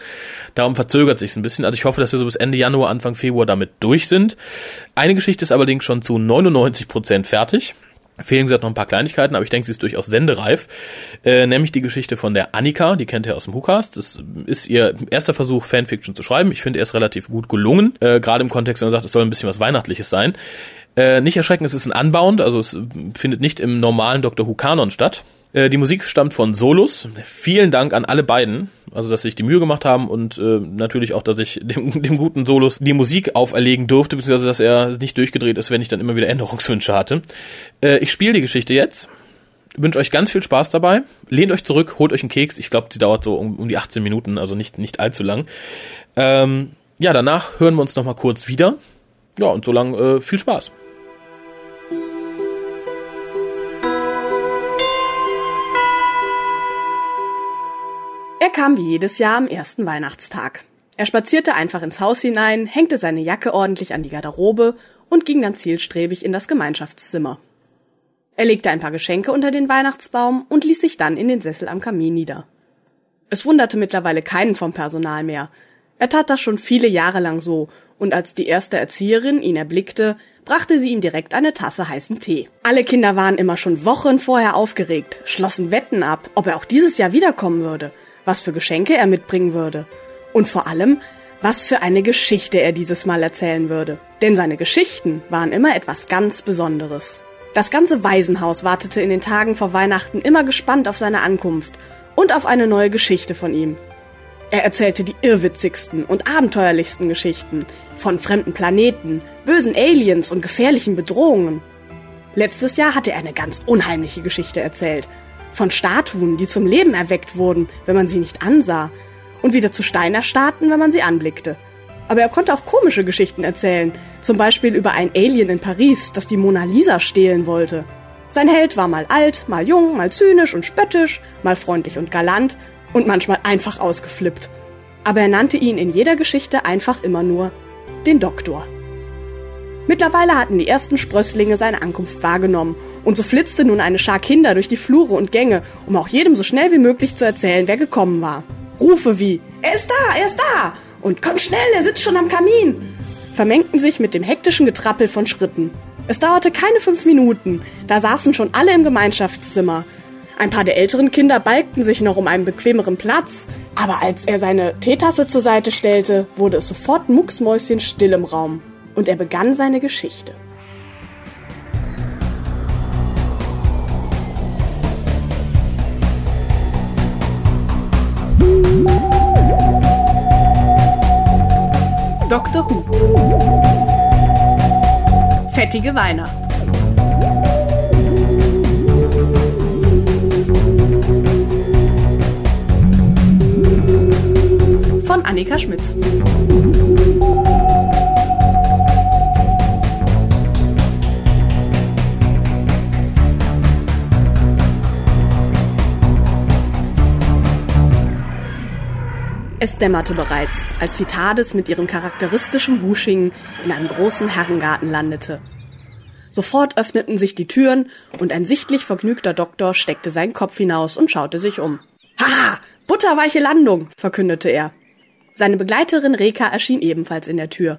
Darum verzögert sich ein bisschen. Also ich hoffe, dass wir so bis Ende Januar, Anfang Februar damit durch sind. Eine Geschichte ist allerdings schon zu 99 Prozent fertig. Fehlen gesagt noch ein paar Kleinigkeiten, aber ich denke, sie ist durchaus sendereif. Äh, nämlich die Geschichte von der Annika, die kennt ihr aus dem WhoCast. Das ist ihr erster Versuch, Fanfiction zu schreiben. Ich finde, er ist relativ gut gelungen. Äh, Gerade im Kontext, wenn man sagt, es soll ein bisschen was Weihnachtliches sein. Äh, nicht erschrecken, es ist ein Unbound, also es findet nicht im normalen Doctor Who Kanon statt. Äh, die Musik stammt von Solus. Vielen Dank an alle beiden, also dass sie sich die Mühe gemacht haben und äh, natürlich auch, dass ich dem, dem guten Solus die Musik auferlegen durfte, beziehungsweise dass er nicht durchgedreht ist, wenn ich dann immer wieder Änderungswünsche hatte. Äh, ich spiele die Geschichte jetzt. Wünsche euch ganz viel Spaß dabei. Lehnt euch zurück, holt euch einen Keks. Ich glaube, die dauert so um, um, die 18 Minuten, also nicht, nicht allzu lang. Ähm, ja, danach hören wir uns nochmal kurz wieder. Ja, und so lang äh, viel Spaß. Er kam wie jedes Jahr am ersten Weihnachtstag. Er spazierte einfach ins Haus hinein, hängte seine Jacke ordentlich an die Garderobe und ging dann zielstrebig in das Gemeinschaftszimmer. Er legte ein paar Geschenke unter den Weihnachtsbaum und ließ sich dann in den Sessel am Kamin nieder. Es wunderte mittlerweile keinen vom Personal mehr. Er tat das schon viele Jahre lang so, und als die erste Erzieherin ihn erblickte, brachte sie ihm direkt eine Tasse heißen Tee. Alle Kinder waren immer schon Wochen vorher aufgeregt, schlossen Wetten ab, ob er auch dieses Jahr wiederkommen würde was für Geschenke er mitbringen würde und vor allem, was für eine Geschichte er dieses Mal erzählen würde. Denn seine Geschichten waren immer etwas ganz Besonderes. Das ganze Waisenhaus wartete in den Tagen vor Weihnachten immer gespannt auf seine Ankunft und auf eine neue Geschichte von ihm. Er erzählte die irrwitzigsten und abenteuerlichsten Geschichten von fremden Planeten, bösen Aliens und gefährlichen Bedrohungen. Letztes Jahr hatte er eine ganz unheimliche Geschichte erzählt, von Statuen, die zum Leben erweckt wurden, wenn man sie nicht ansah, und wieder zu Stein erstarrten, wenn man sie anblickte. Aber er konnte auch komische Geschichten erzählen, zum Beispiel über ein Alien in Paris, das die Mona Lisa stehlen wollte. Sein Held war mal alt, mal jung, mal zynisch und spöttisch, mal freundlich und galant und manchmal einfach ausgeflippt. Aber er nannte ihn in jeder Geschichte einfach immer nur den Doktor. Mittlerweile hatten die ersten Sprösslinge seine Ankunft wahrgenommen, und so flitzte nun eine Schar Kinder durch die Flure und Gänge, um auch jedem so schnell wie möglich zu erzählen, wer gekommen war. Rufe wie Er ist da, er ist da! Und komm schnell, er sitzt schon am Kamin! Vermengten sich mit dem hektischen Getrappel von Schritten. Es dauerte keine fünf Minuten, da saßen schon alle im Gemeinschaftszimmer. Ein paar der älteren Kinder balgten sich noch um einen bequemeren Platz, aber als er seine Teetasse zur Seite stellte, wurde es sofort mucksmäuschen still im Raum. Und er begann seine Geschichte. Dr. Who. Fettige Weihnacht. Von Annika Schmitz. Es dämmerte bereits, als die TARDIS mit ihrem charakteristischen Wusching in einem großen Herrengarten landete. Sofort öffneten sich die Türen und ein sichtlich vergnügter Doktor steckte seinen Kopf hinaus und schaute sich um. Haha, butterweiche Landung, verkündete er. Seine Begleiterin Reka erschien ebenfalls in der Tür.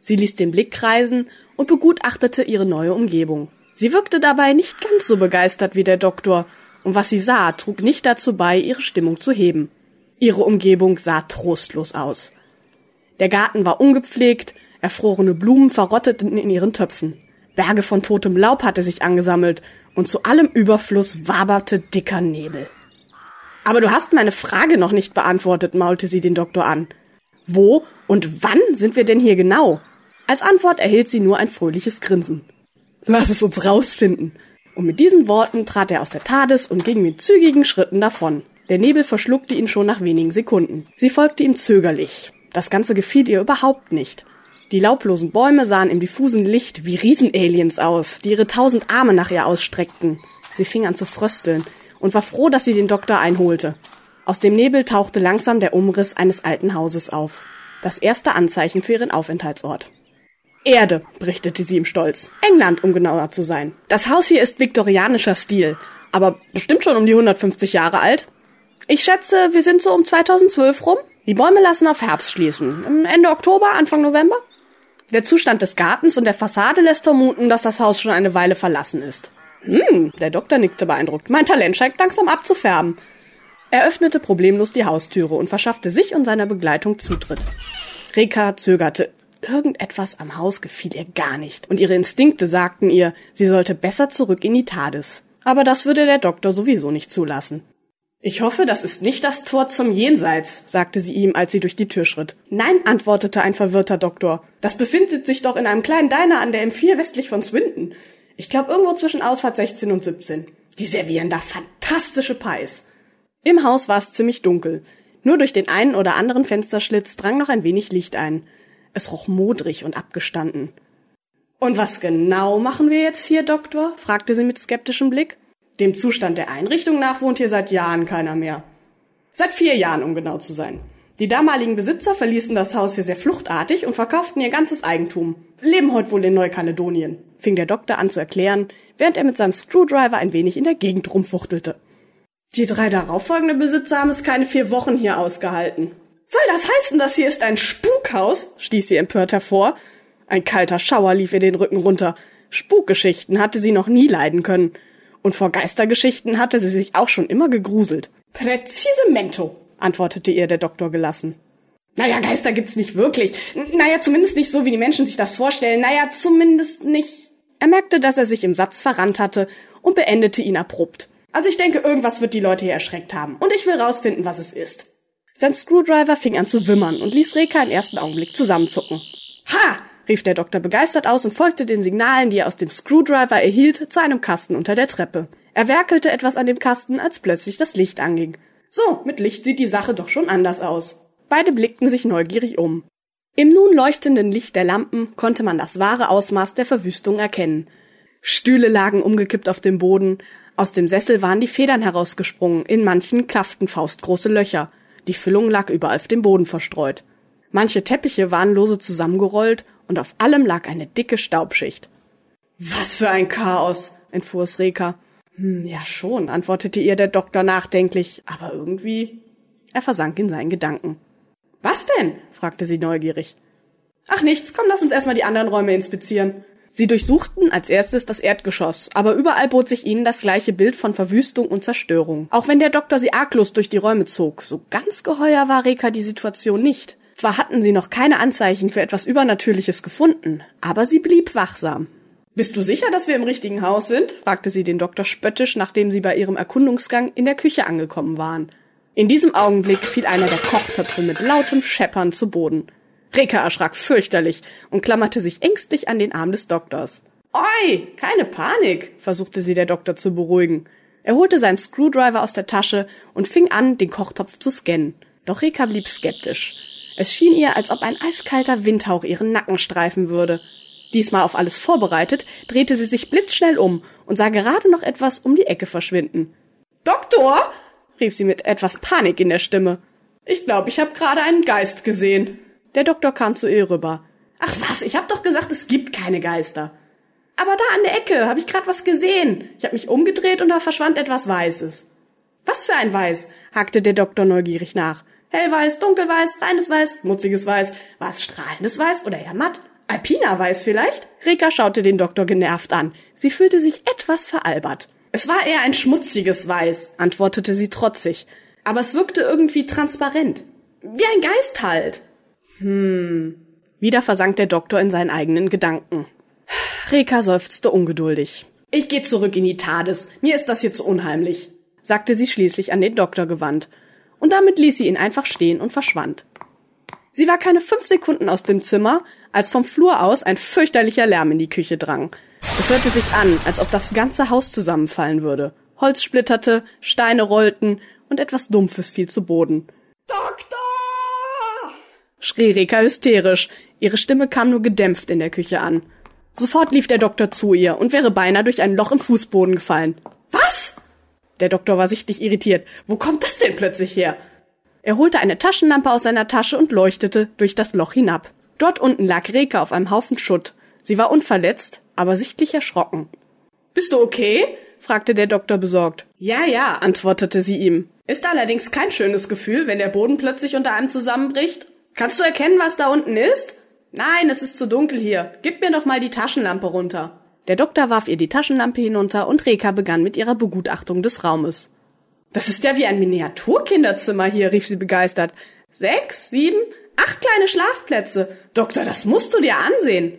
Sie ließ den Blick kreisen und begutachtete ihre neue Umgebung. Sie wirkte dabei nicht ganz so begeistert wie der Doktor, und was sie sah, trug nicht dazu bei, ihre Stimmung zu heben. Ihre Umgebung sah trostlos aus. Der Garten war ungepflegt, erfrorene Blumen verrotteten in ihren Töpfen. Berge von totem Laub hatte sich angesammelt und zu allem Überfluss waberte dicker Nebel. Aber du hast meine Frage noch nicht beantwortet, maulte sie den Doktor an. Wo und wann sind wir denn hier genau? Als Antwort erhielt sie nur ein fröhliches Grinsen. Lass es uns rausfinden. Und mit diesen Worten trat er aus der TARDIS und ging mit zügigen Schritten davon. Der Nebel verschluckte ihn schon nach wenigen Sekunden. Sie folgte ihm zögerlich. Das Ganze gefiel ihr überhaupt nicht. Die laublosen Bäume sahen im diffusen Licht wie Riesenaliens aus, die ihre tausend Arme nach ihr ausstreckten. Sie fing an zu frösteln und war froh, dass sie den Doktor einholte. Aus dem Nebel tauchte langsam der Umriss eines alten Hauses auf. Das erste Anzeichen für ihren Aufenthaltsort. Erde, berichtete sie im Stolz. England, um genauer zu sein. Das Haus hier ist viktorianischer Stil, aber bestimmt schon um die 150 Jahre alt. Ich schätze, wir sind so um 2012 rum. Die Bäume lassen auf Herbst schließen. Ende Oktober, Anfang November. Der Zustand des Gartens und der Fassade lässt vermuten, dass das Haus schon eine Weile verlassen ist. Hm, der Doktor nickte beeindruckt. Mein Talent scheint langsam abzufärben. Er öffnete problemlos die Haustüre und verschaffte sich und seiner Begleitung Zutritt. Reka zögerte. Irgendetwas am Haus gefiel ihr gar nicht, und ihre Instinkte sagten ihr, sie sollte besser zurück in die TARDIS. Aber das würde der Doktor sowieso nicht zulassen. Ich hoffe, das ist nicht das Tor zum Jenseits, sagte sie ihm, als sie durch die Tür schritt. Nein, antwortete ein verwirrter Doktor. Das befindet sich doch in einem kleinen Diner an der M4 westlich von Swinton. Ich glaube irgendwo zwischen Ausfahrt 16 und 17. Die servieren da fantastische Pies. Im Haus war es ziemlich dunkel. Nur durch den einen oder anderen Fensterschlitz drang noch ein wenig Licht ein. Es roch modrig und abgestanden. Und was genau machen wir jetzt hier, Doktor? fragte sie mit skeptischem Blick. Dem Zustand der Einrichtung nach wohnt hier seit Jahren keiner mehr. Seit vier Jahren, um genau zu sein. Die damaligen Besitzer verließen das Haus hier sehr fluchtartig und verkauften ihr ganzes Eigentum. Leben heute wohl in Neukaledonien, fing der Doktor an zu erklären, während er mit seinem Screwdriver ein wenig in der Gegend rumfuchtelte. Die drei darauffolgenden Besitzer haben es keine vier Wochen hier ausgehalten. Soll das heißen, das hier ist ein Spukhaus? stieß sie empört hervor. Ein kalter Schauer lief ihr den Rücken runter. Spukgeschichten hatte sie noch nie leiden können. Und vor Geistergeschichten hatte sie sich auch schon immer gegruselt. Präzise Mento, antwortete ihr der Doktor gelassen. Naja, Geister gibt's nicht wirklich. Naja, zumindest nicht so, wie die Menschen sich das vorstellen. Naja, zumindest nicht. Er merkte, dass er sich im Satz verrannt hatte und beendete ihn abrupt. Also ich denke, irgendwas wird die Leute hier erschreckt haben. Und ich will rausfinden, was es ist. Sein Screwdriver fing an zu wimmern und ließ Reka im ersten Augenblick zusammenzucken. Ha! Rief der Doktor begeistert aus und folgte den Signalen, die er aus dem Screwdriver erhielt, zu einem Kasten unter der Treppe. Er werkelte etwas an dem Kasten, als plötzlich das Licht anging. So, mit Licht sieht die Sache doch schon anders aus. Beide blickten sich neugierig um. Im nun leuchtenden Licht der Lampen konnte man das wahre Ausmaß der Verwüstung erkennen. Stühle lagen umgekippt auf dem Boden, aus dem Sessel waren die Federn herausgesprungen, in manchen klafften faustgroße Löcher, die Füllung lag überall auf dem Boden verstreut. Manche Teppiche waren lose zusammengerollt und auf allem lag eine dicke Staubschicht. Was für ein Chaos, entfuhr es Reka. Hm, ja schon, antwortete ihr der Doktor nachdenklich, aber irgendwie. Er versank in seinen Gedanken. Was denn? fragte sie neugierig. Ach nichts, komm, lass uns erstmal die anderen Räume inspizieren. Sie durchsuchten als erstes das Erdgeschoss, aber überall bot sich ihnen das gleiche Bild von Verwüstung und Zerstörung. Auch wenn der Doktor sie arglos durch die Räume zog, so ganz geheuer war Reka die Situation nicht. Zwar hatten sie noch keine Anzeichen für etwas Übernatürliches gefunden, aber sie blieb wachsam. Bist du sicher, dass wir im richtigen Haus sind? fragte sie den Doktor spöttisch, nachdem sie bei ihrem Erkundungsgang in der Küche angekommen waren. In diesem Augenblick fiel einer der Kochtöpfe mit lautem Scheppern zu Boden. Reka erschrak fürchterlich und klammerte sich ängstlich an den Arm des Doktors. Oi, keine Panik, versuchte sie der Doktor zu beruhigen. Er holte seinen Screwdriver aus der Tasche und fing an, den Kochtopf zu scannen. Doch Reka blieb skeptisch. Es schien ihr, als ob ein eiskalter Windhauch ihren Nacken streifen würde. Diesmal auf alles vorbereitet, drehte sie sich blitzschnell um und sah gerade noch etwas um die Ecke verschwinden. Doktor! rief sie mit etwas Panik in der Stimme. Ich glaube, ich habe gerade einen Geist gesehen. Der Doktor kam zu ihr rüber. Ach was, ich hab doch gesagt, es gibt keine Geister. Aber da an der Ecke habe ich gerade was gesehen. Ich habe mich umgedreht und da verschwand etwas Weißes. Was für ein Weiß? hakte der Doktor neugierig nach. Hellweiß, dunkelweiß, reines Weiß, mutziges Weiß. War es strahlendes Weiß oder eher matt? Alpina Weiß vielleicht? Rika schaute den Doktor genervt an. Sie fühlte sich etwas veralbert. Es war eher ein schmutziges Weiß, antwortete sie trotzig. Aber es wirkte irgendwie transparent. Wie ein Geist halt. Hm. Wieder versank der Doktor in seinen eigenen Gedanken. Reka seufzte ungeduldig. Ich gehe zurück in die TARDIS. Mir ist das hier zu unheimlich, sagte sie schließlich an den Doktor gewandt. Und damit ließ sie ihn einfach stehen und verschwand. Sie war keine fünf Sekunden aus dem Zimmer, als vom Flur aus ein fürchterlicher Lärm in die Küche drang. Es hörte sich an, als ob das ganze Haus zusammenfallen würde. Holz splitterte, Steine rollten und etwas Dumpfes fiel zu Boden. Doktor! schrie Reka hysterisch. Ihre Stimme kam nur gedämpft in der Küche an. Sofort lief der Doktor zu ihr und wäre beinahe durch ein Loch im Fußboden gefallen. Der Doktor war sichtlich irritiert. Wo kommt das denn plötzlich her? Er holte eine Taschenlampe aus seiner Tasche und leuchtete durch das Loch hinab. Dort unten lag Reka auf einem Haufen Schutt. Sie war unverletzt, aber sichtlich erschrocken. Bist du okay? fragte der Doktor besorgt. Ja, ja, antwortete sie ihm. Ist allerdings kein schönes Gefühl, wenn der Boden plötzlich unter einem zusammenbricht. Kannst du erkennen, was da unten ist? Nein, es ist zu dunkel hier. Gib mir doch mal die Taschenlampe runter. Der Doktor warf ihr die Taschenlampe hinunter und Reka begann mit ihrer Begutachtung des Raumes. Das ist ja wie ein Miniaturkinderzimmer hier, rief sie begeistert. Sechs, sieben, acht kleine Schlafplätze. Doktor, das musst du dir ansehen.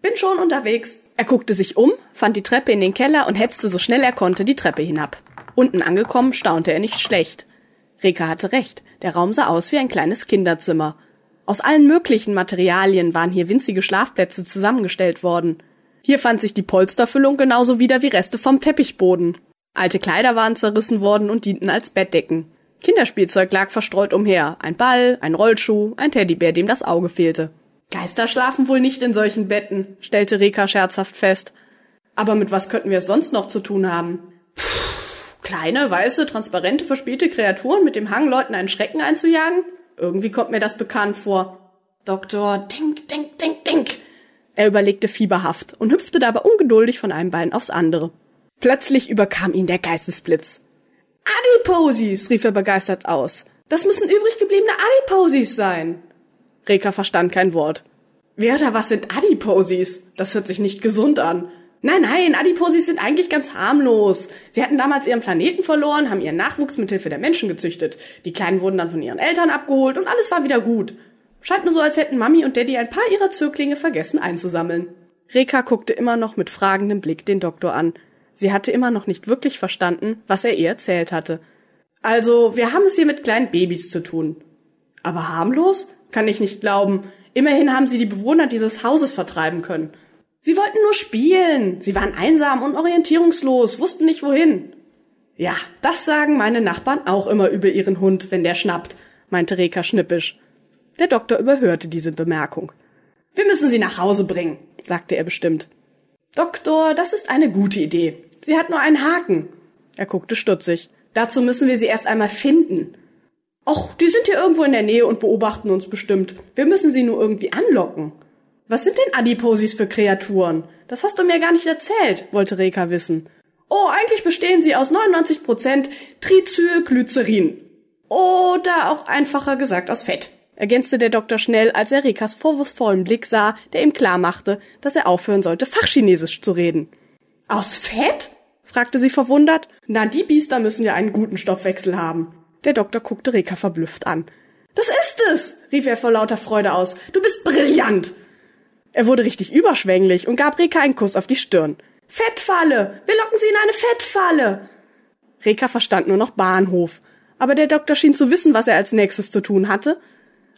Bin schon unterwegs. Er guckte sich um, fand die Treppe in den Keller und hetzte so schnell er konnte die Treppe hinab. Unten angekommen staunte er nicht schlecht. Reka hatte recht. Der Raum sah aus wie ein kleines Kinderzimmer. Aus allen möglichen Materialien waren hier winzige Schlafplätze zusammengestellt worden. Hier fand sich die Polsterfüllung genauso wieder wie Reste vom Teppichboden. Alte Kleider waren zerrissen worden und dienten als Bettdecken. Kinderspielzeug lag verstreut umher. Ein Ball, ein Rollschuh, ein Teddybär, dem das Auge fehlte. Geister schlafen wohl nicht in solchen Betten, stellte Reka scherzhaft fest. Aber mit was könnten wir es sonst noch zu tun haben? Puh, kleine, weiße, transparente, verspielte Kreaturen mit dem Hang, Leuten einen Schrecken einzujagen? Irgendwie kommt mir das bekannt vor. Doktor, denk, denk, denk, denk. Er überlegte fieberhaft und hüpfte dabei ungeduldig von einem Bein aufs andere. Plötzlich überkam ihn der Geistesblitz. Adiposies, rief er begeistert aus. Das müssen übrig gebliebene Adiposies sein. Reka verstand kein Wort. Wer oder was sind Adiposies? Das hört sich nicht gesund an. Nein, nein, Adiposies sind eigentlich ganz harmlos. Sie hatten damals ihren Planeten verloren, haben ihren Nachwuchs mit Hilfe der Menschen gezüchtet. Die Kleinen wurden dann von ihren Eltern abgeholt und alles war wieder gut. Scheint nur so, als hätten Mami und Daddy ein paar ihrer Zöglinge vergessen einzusammeln. Reka guckte immer noch mit fragendem Blick den Doktor an. Sie hatte immer noch nicht wirklich verstanden, was er ihr erzählt hatte. Also, wir haben es hier mit kleinen Babys zu tun. Aber harmlos? Kann ich nicht glauben. Immerhin haben sie die Bewohner dieses Hauses vertreiben können. Sie wollten nur spielen. Sie waren einsam und orientierungslos, wussten nicht wohin. Ja, das sagen meine Nachbarn auch immer über ihren Hund, wenn der schnappt, meinte Reka schnippisch. Der Doktor überhörte diese Bemerkung. Wir müssen sie nach Hause bringen, sagte er bestimmt. Doktor, das ist eine gute Idee. Sie hat nur einen Haken. Er guckte stutzig. Dazu müssen wir sie erst einmal finden. Och, die sind hier irgendwo in der Nähe und beobachten uns bestimmt. Wir müssen sie nur irgendwie anlocken. Was sind denn Adiposies für Kreaturen? Das hast du mir gar nicht erzählt, wollte Reka wissen. Oh, eigentlich bestehen sie aus 99% Tricylglycerin. Oder auch einfacher gesagt aus Fett. Ergänzte der Doktor schnell, als er Rekas vorwurfsvollen Blick sah, der ihm klar machte, dass er aufhören sollte, Fachchinesisch zu reden. Aus Fett? fragte sie verwundert. Na, die Biester müssen ja einen guten Stoffwechsel haben. Der Doktor guckte Reka verblüfft an. Das ist es, rief er vor lauter Freude aus. Du bist brillant. Er wurde richtig überschwänglich und gab Reka einen Kuss auf die Stirn. Fettfalle! Wir locken sie in eine Fettfalle! Reka verstand nur noch Bahnhof. Aber der Doktor schien zu wissen, was er als nächstes zu tun hatte.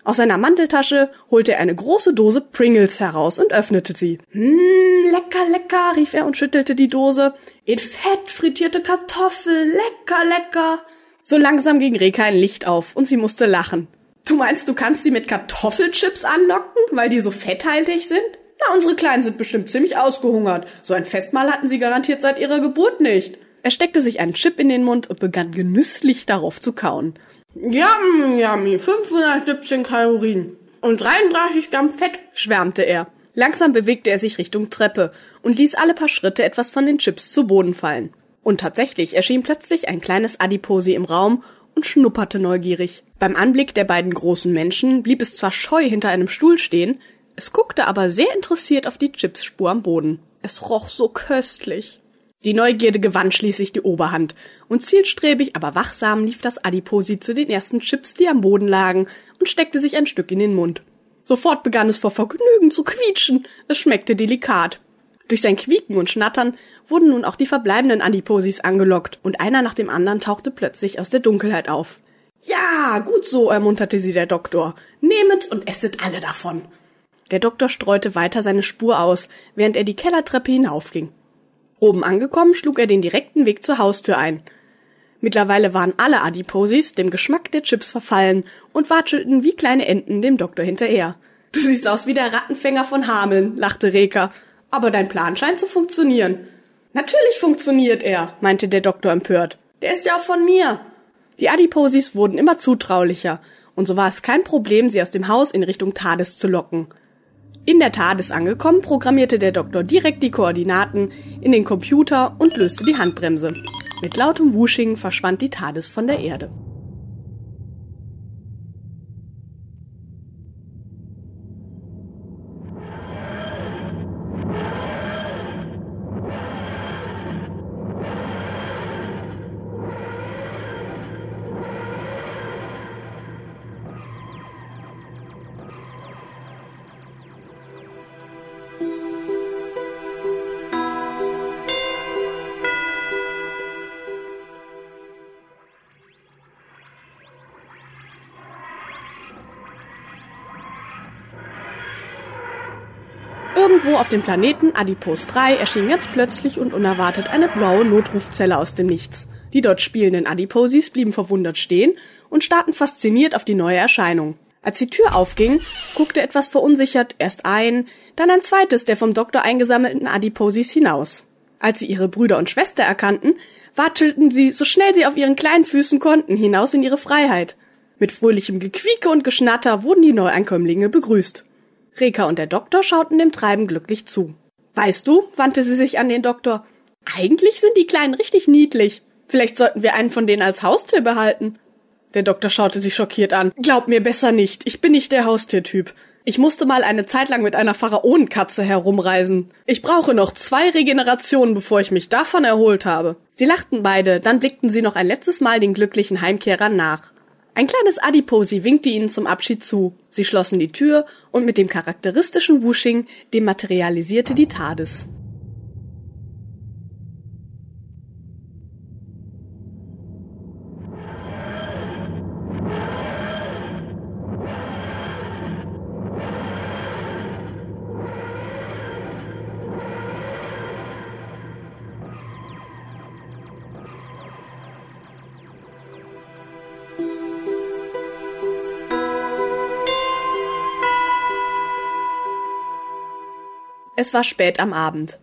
Aus seiner Manteltasche holte er eine große Dose Pringles heraus und öffnete sie. Hm, lecker, lecker, rief er und schüttelte die Dose. In Fett frittierte Kartoffel, lecker, lecker. So langsam ging Reka ein Licht auf und sie musste lachen. Du meinst, du kannst sie mit Kartoffelchips anlocken, weil die so fetthaltig sind? Na, unsere Kleinen sind bestimmt ziemlich ausgehungert. So ein Festmahl hatten sie garantiert seit ihrer Geburt nicht. Er steckte sich einen Chip in den Mund und begann genüsslich darauf zu kauen. Yum, yummy, 517 Kalorien und 33 Gramm Fett, schwärmte er. Langsam bewegte er sich Richtung Treppe und ließ alle paar Schritte etwas von den Chips zu Boden fallen. Und tatsächlich erschien plötzlich ein kleines Adiposi im Raum und schnupperte neugierig. Beim Anblick der beiden großen Menschen blieb es zwar scheu hinter einem Stuhl stehen, es guckte aber sehr interessiert auf die Chipsspur am Boden. Es roch so köstlich. Die Neugierde gewann schließlich die Oberhand, und zielstrebig, aber wachsam lief das Adiposi zu den ersten Chips, die am Boden lagen, und steckte sich ein Stück in den Mund. Sofort begann es vor Vergnügen zu quietschen, es schmeckte delikat. Durch sein Quieken und Schnattern wurden nun auch die verbleibenden Adiposis angelockt, und einer nach dem anderen tauchte plötzlich aus der Dunkelheit auf. Ja, gut so, ermunterte sie der Doktor. Nehmet und esset alle davon. Der Doktor streute weiter seine Spur aus, während er die Kellertreppe hinaufging. Oben angekommen, schlug er den direkten Weg zur Haustür ein. Mittlerweile waren alle Adiposis dem Geschmack der Chips verfallen und watschelten wie kleine Enten dem Doktor hinterher. Du siehst aus wie der Rattenfänger von Hameln, lachte Reka. Aber dein Plan scheint zu funktionieren. Natürlich funktioniert er, meinte der Doktor empört. Der ist ja auch von mir. Die Adiposis wurden immer zutraulicher, und so war es kein Problem, sie aus dem Haus in Richtung Tades zu locken. In der TARDIS angekommen, programmierte der Doktor direkt die Koordinaten in den Computer und löste die Handbremse. Mit lautem Wusching verschwand die TARDIS von der Erde. Irgendwo auf dem Planeten Adipos 3 erschien ganz plötzlich und unerwartet eine blaue Notrufzelle aus dem Nichts. Die dort spielenden Adiposis blieben verwundert stehen und starrten fasziniert auf die neue Erscheinung. Als die Tür aufging, guckte etwas verunsichert erst ein, dann ein zweites der vom Doktor eingesammelten Adiposis hinaus. Als sie ihre Brüder und Schwester erkannten, watschelten sie, so schnell sie auf ihren kleinen Füßen konnten, hinaus in ihre Freiheit. Mit fröhlichem Gequieke und Geschnatter wurden die Neuankömmlinge begrüßt. Reka und der Doktor schauten dem Treiben glücklich zu. Weißt du, wandte sie sich an den Doktor, eigentlich sind die Kleinen richtig niedlich. Vielleicht sollten wir einen von denen als Haustier behalten. Der Doktor schaute sich schockiert an. Glaub mir besser nicht, ich bin nicht der Haustiertyp. Ich musste mal eine Zeit lang mit einer Pharaonenkatze herumreisen. Ich brauche noch zwei Regenerationen, bevor ich mich davon erholt habe. Sie lachten beide, dann blickten sie noch ein letztes Mal den glücklichen Heimkehrern nach. Ein kleines Adiposi winkte ihnen zum Abschied zu. Sie schlossen die Tür und mit dem charakteristischen Wusching dematerialisierte die TARDIS. Es war spät am Abend.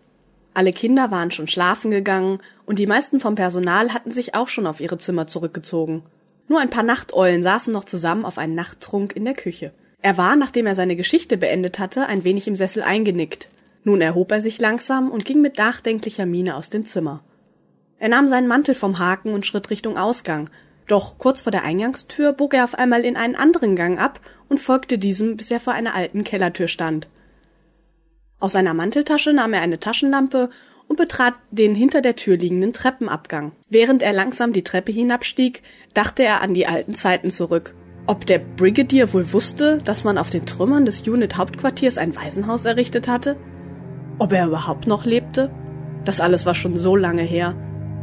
Alle Kinder waren schon schlafen gegangen und die meisten vom Personal hatten sich auch schon auf ihre Zimmer zurückgezogen. Nur ein paar Nachteulen saßen noch zusammen auf einen Nachttrunk in der Küche. Er war, nachdem er seine Geschichte beendet hatte, ein wenig im Sessel eingenickt. Nun erhob er sich langsam und ging mit nachdenklicher Miene aus dem Zimmer. Er nahm seinen Mantel vom Haken und schritt Richtung Ausgang, Doch kurz vor der Eingangstür bog er auf einmal in einen anderen Gang ab und folgte diesem, bis er vor einer alten Kellertür stand. Aus seiner Manteltasche nahm er eine Taschenlampe und betrat den hinter der Tür liegenden Treppenabgang. Während er langsam die Treppe hinabstieg, dachte er an die alten Zeiten zurück. Ob der Brigadier wohl wusste, dass man auf den Trümmern des Unit-Hauptquartiers ein Waisenhaus errichtet hatte? Ob er überhaupt noch lebte? Das alles war schon so lange her.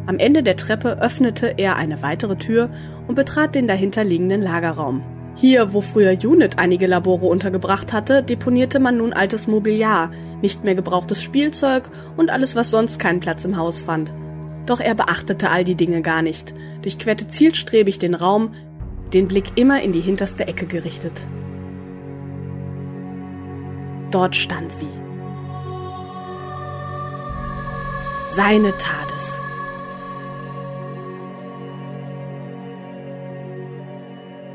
Am Ende der Treppe öffnete er eine weitere Tür und betrat den dahinterliegenden Lagerraum. Hier, wo früher Unit einige Labore untergebracht hatte, deponierte man nun altes Mobiliar, nicht mehr gebrauchtes Spielzeug und alles, was sonst keinen Platz im Haus fand. Doch er beachtete all die Dinge gar nicht, durchquerte zielstrebig den Raum, den Blick immer in die hinterste Ecke gerichtet. Dort stand sie. Seine TARDIS.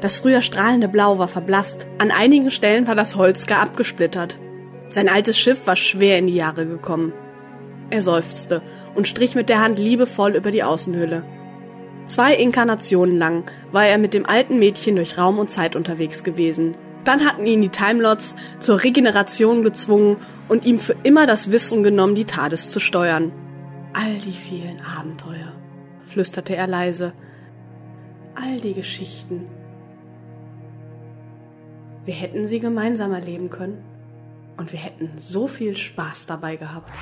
Das früher strahlende Blau war verblasst, an einigen Stellen war das Holz gar abgesplittert. Sein altes Schiff war schwer in die Jahre gekommen. Er seufzte und strich mit der Hand liebevoll über die Außenhülle. Zwei Inkarnationen lang war er mit dem alten Mädchen durch Raum und Zeit unterwegs gewesen. Dann hatten ihn die Timelots zur Regeneration gezwungen und ihm für immer das Wissen genommen, die TARDIS zu steuern. All die vielen Abenteuer, flüsterte er leise. All die Geschichten. Wir hätten sie gemeinsam erleben können und wir hätten so viel Spaß dabei gehabt.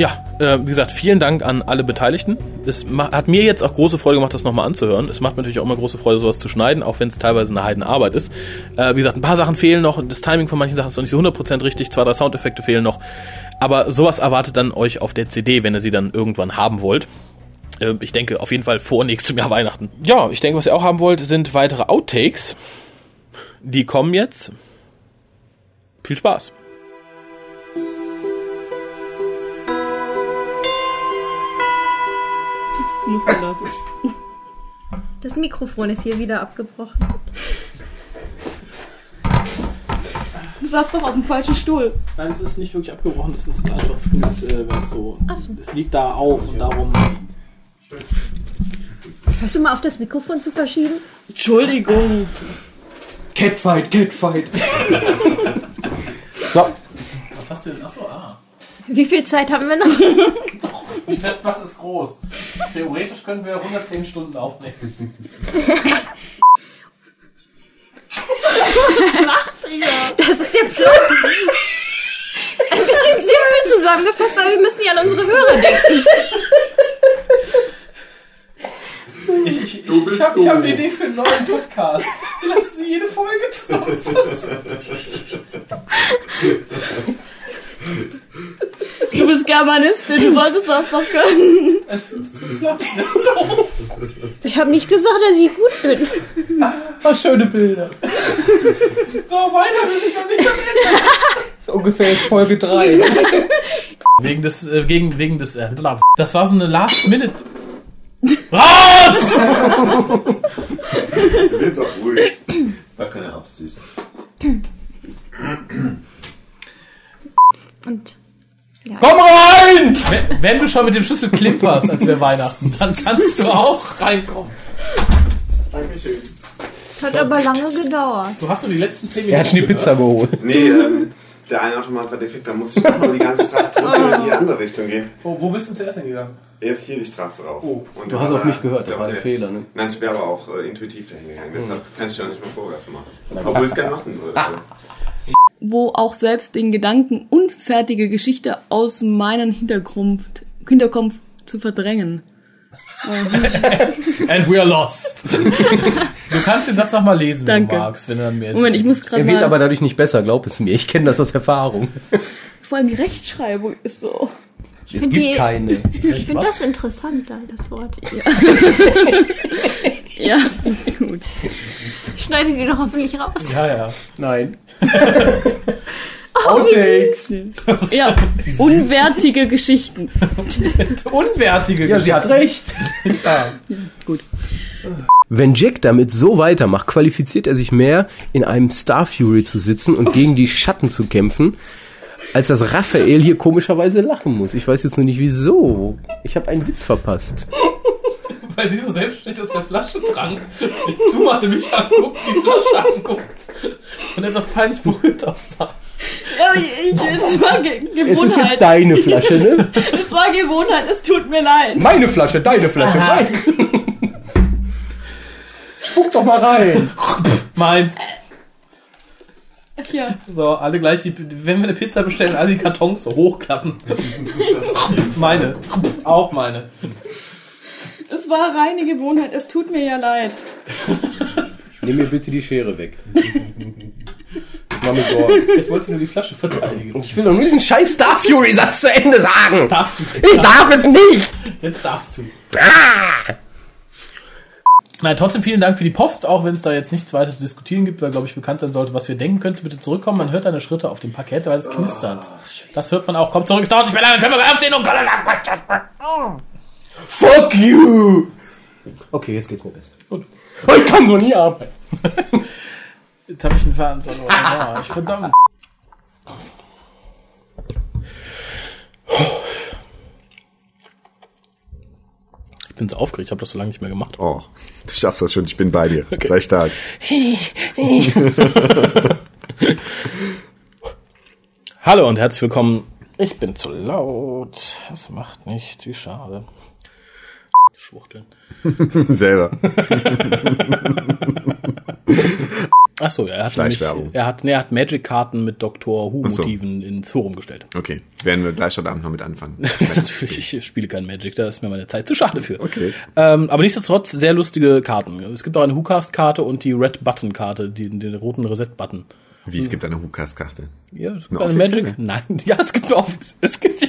Ja, äh, wie gesagt, vielen Dank an alle Beteiligten. Es hat mir jetzt auch große Freude gemacht, das nochmal anzuhören. Es macht mir natürlich auch immer große Freude, sowas zu schneiden, auch wenn es teilweise eine Heidenarbeit ist. Äh, wie gesagt, ein paar Sachen fehlen noch. Das Timing von manchen Sachen ist noch nicht so 100% richtig. Zwei, drei Soundeffekte fehlen noch. Aber sowas erwartet dann euch auf der CD, wenn ihr sie dann irgendwann haben wollt. Äh, ich denke auf jeden Fall vor nächstem Jahr Weihnachten. Ja, ich denke, was ihr auch haben wollt, sind weitere Outtakes. Die kommen jetzt. Viel Spaß. Muss man das? Das Mikrofon ist hier wieder abgebrochen. Du saßt doch auf dem falschen Stuhl. Nein, es ist nicht wirklich abgebrochen, es ist einfach es äh, wenn es so. Es liegt da auf und darum. Hörst du mal auf, das Mikrofon zu verschieben? Entschuldigung. Catfight, Catfight. so. Was hast du denn? Achso, ah. Wie viel Zeit haben wir noch? Die Festplatte ist groß. Theoretisch können wir 110 Stunden aufnehmen. Das ist der Plot. Ein bisschen simpel zusammengefasst, aber wir müssen ja an unsere Hörer denken. Ich, ich, ich, ich habe hab eine Idee für einen neuen Podcast. Wir lassen sie jede Folge zusammenfassen. Du bist Germanistin, du solltest das doch können. Ich habe nicht gesagt, dass ich gut bin. Oh, schöne Bilder. So, weiter will ich noch nicht am Ende. Das ist ungefähr Folge 3. Wegen des, äh, gegen, wegen des, äh, das war so eine Last-Minute. Raus! Du willst auch ruhig. War keine Absicht. Und Komm rein! Wenn, wenn du schon mit dem Schlüssel klimperst, als wäre Weihnachten, dann kannst du auch reinkommen. Dankeschön. es hat aber lange gedauert. Du hast nur die letzten 10 Minuten. Er hat schon die Pizza geholt. Nee, ähm, der eine Automat war defekt, da musste ich nochmal die ganze Straße zurück und in die andere Richtung gehen. Oh, wo bist du zuerst hingegangen? Jetzt hier die Straße rauf. Oh, Und Du hast auf mich gehört, das da war der der- Fehler, ne? Nein, ich wäre aber auch äh, intuitiv dahin gegangen. Deshalb kann ich dir auch nicht mal Vorwürfe machen. Obwohl ich es gerne machen würde. Wo auch selbst den Gedanken, unfertige Geschichte aus meinem Hintergrund, Hinterkopf zu verdrängen. And we are lost. du kannst den Satz nochmal lesen, Danke. wenn du magst, wenn du dann mehr Moment, ich muss gerade Er wird aber dadurch nicht besser, glaub es mir. Ich kenne das aus Erfahrung. Vor allem die Rechtschreibung ist so. Es gibt Die- keine. Ich finde das interessant, da, das Wort. Ja, gut. Ich schneide die doch hoffentlich raus. Ja, ja. Nein. Oh, wie süß. Ja, unwertige Geschichten. Unwertige Ja, sie hat recht. Ja. Gut. Wenn Jack damit so weitermacht, qualifiziert er sich mehr, in einem Star Fury zu sitzen und gegen die Schatten zu kämpfen, als dass Raphael hier komischerweise lachen muss. Ich weiß jetzt nur nicht wieso. Ich habe einen Witz verpasst. Weil sie so selbstständig aus der Flasche trank. Zumachte mich anguckt, die Flasche anguckt. Und etwas peinlich berührt aussah. Ja, ich, es war Ge Gewohnheit. Es ist jetzt deine Flasche, ne? Es war Gewohnheit, es tut mir leid. Meine Flasche, deine Flasche, Aha. meine. Spuck doch mal rein. Meins. Ja. So, alle gleich, die, wenn wir eine Pizza bestellen, alle die Kartons so hochklappen. meine. Auch meine. Es war reine Gewohnheit, es tut mir ja leid. Nimm mir bitte die Schere weg. Mach mir Sorgen. Ich wollte nur die Flasche verteidigen. Ich will doch nur diesen scheiß Star Fury Satz zu Ende sagen. Darfst du. Ich darf es nicht. Jetzt darfst du. Ah! Nein, trotzdem vielen Dank für die Post, auch wenn es da jetzt nichts weiter zu diskutieren gibt, weil, glaube ich, bekannt sein sollte, was wir denken. Könntest du bitte zurückkommen? Man hört deine Schritte auf dem Parkett, weil es knistert. das hört man auch. Komm zurück, es dauert nicht mehr lange, können wir aufstehen und Fuck you. Okay, jetzt geht's mir besser. Gut. Oh, ich kann so nie arbeiten. Jetzt habe ich den Faden verloren. Ja, ich verdammt. bin so aufgeregt, ich habe das so lange nicht mehr gemacht. Oh, du schaffst das schon, ich bin bei dir. Sei stark. Hallo und herzlich willkommen. Ich bin zu laut. Das macht nichts, wie schade. Schwuchteln. Selber. Ach so, ja, er hat nämlich, er hat, nee, er hat Magic-Karten mit Dr. Ach so. Who-Motiven ins Forum gestellt. Okay, werden wir gleich heute Abend noch mit anfangen. Natürlich, ich spiele kein Magic, da ist mir meine Zeit zu schade für. Okay. Ähm, aber nichtsdestotrotz sehr lustige Karten. Es gibt auch eine WhoCast-Karte und die Red Button-Karte, die, den roten Reset-Button. Wie, es gibt eine Hukas-Karte. Ja, es gibt Eine eine, Magic. Nein, ja, es gibt eine Office. Es gibt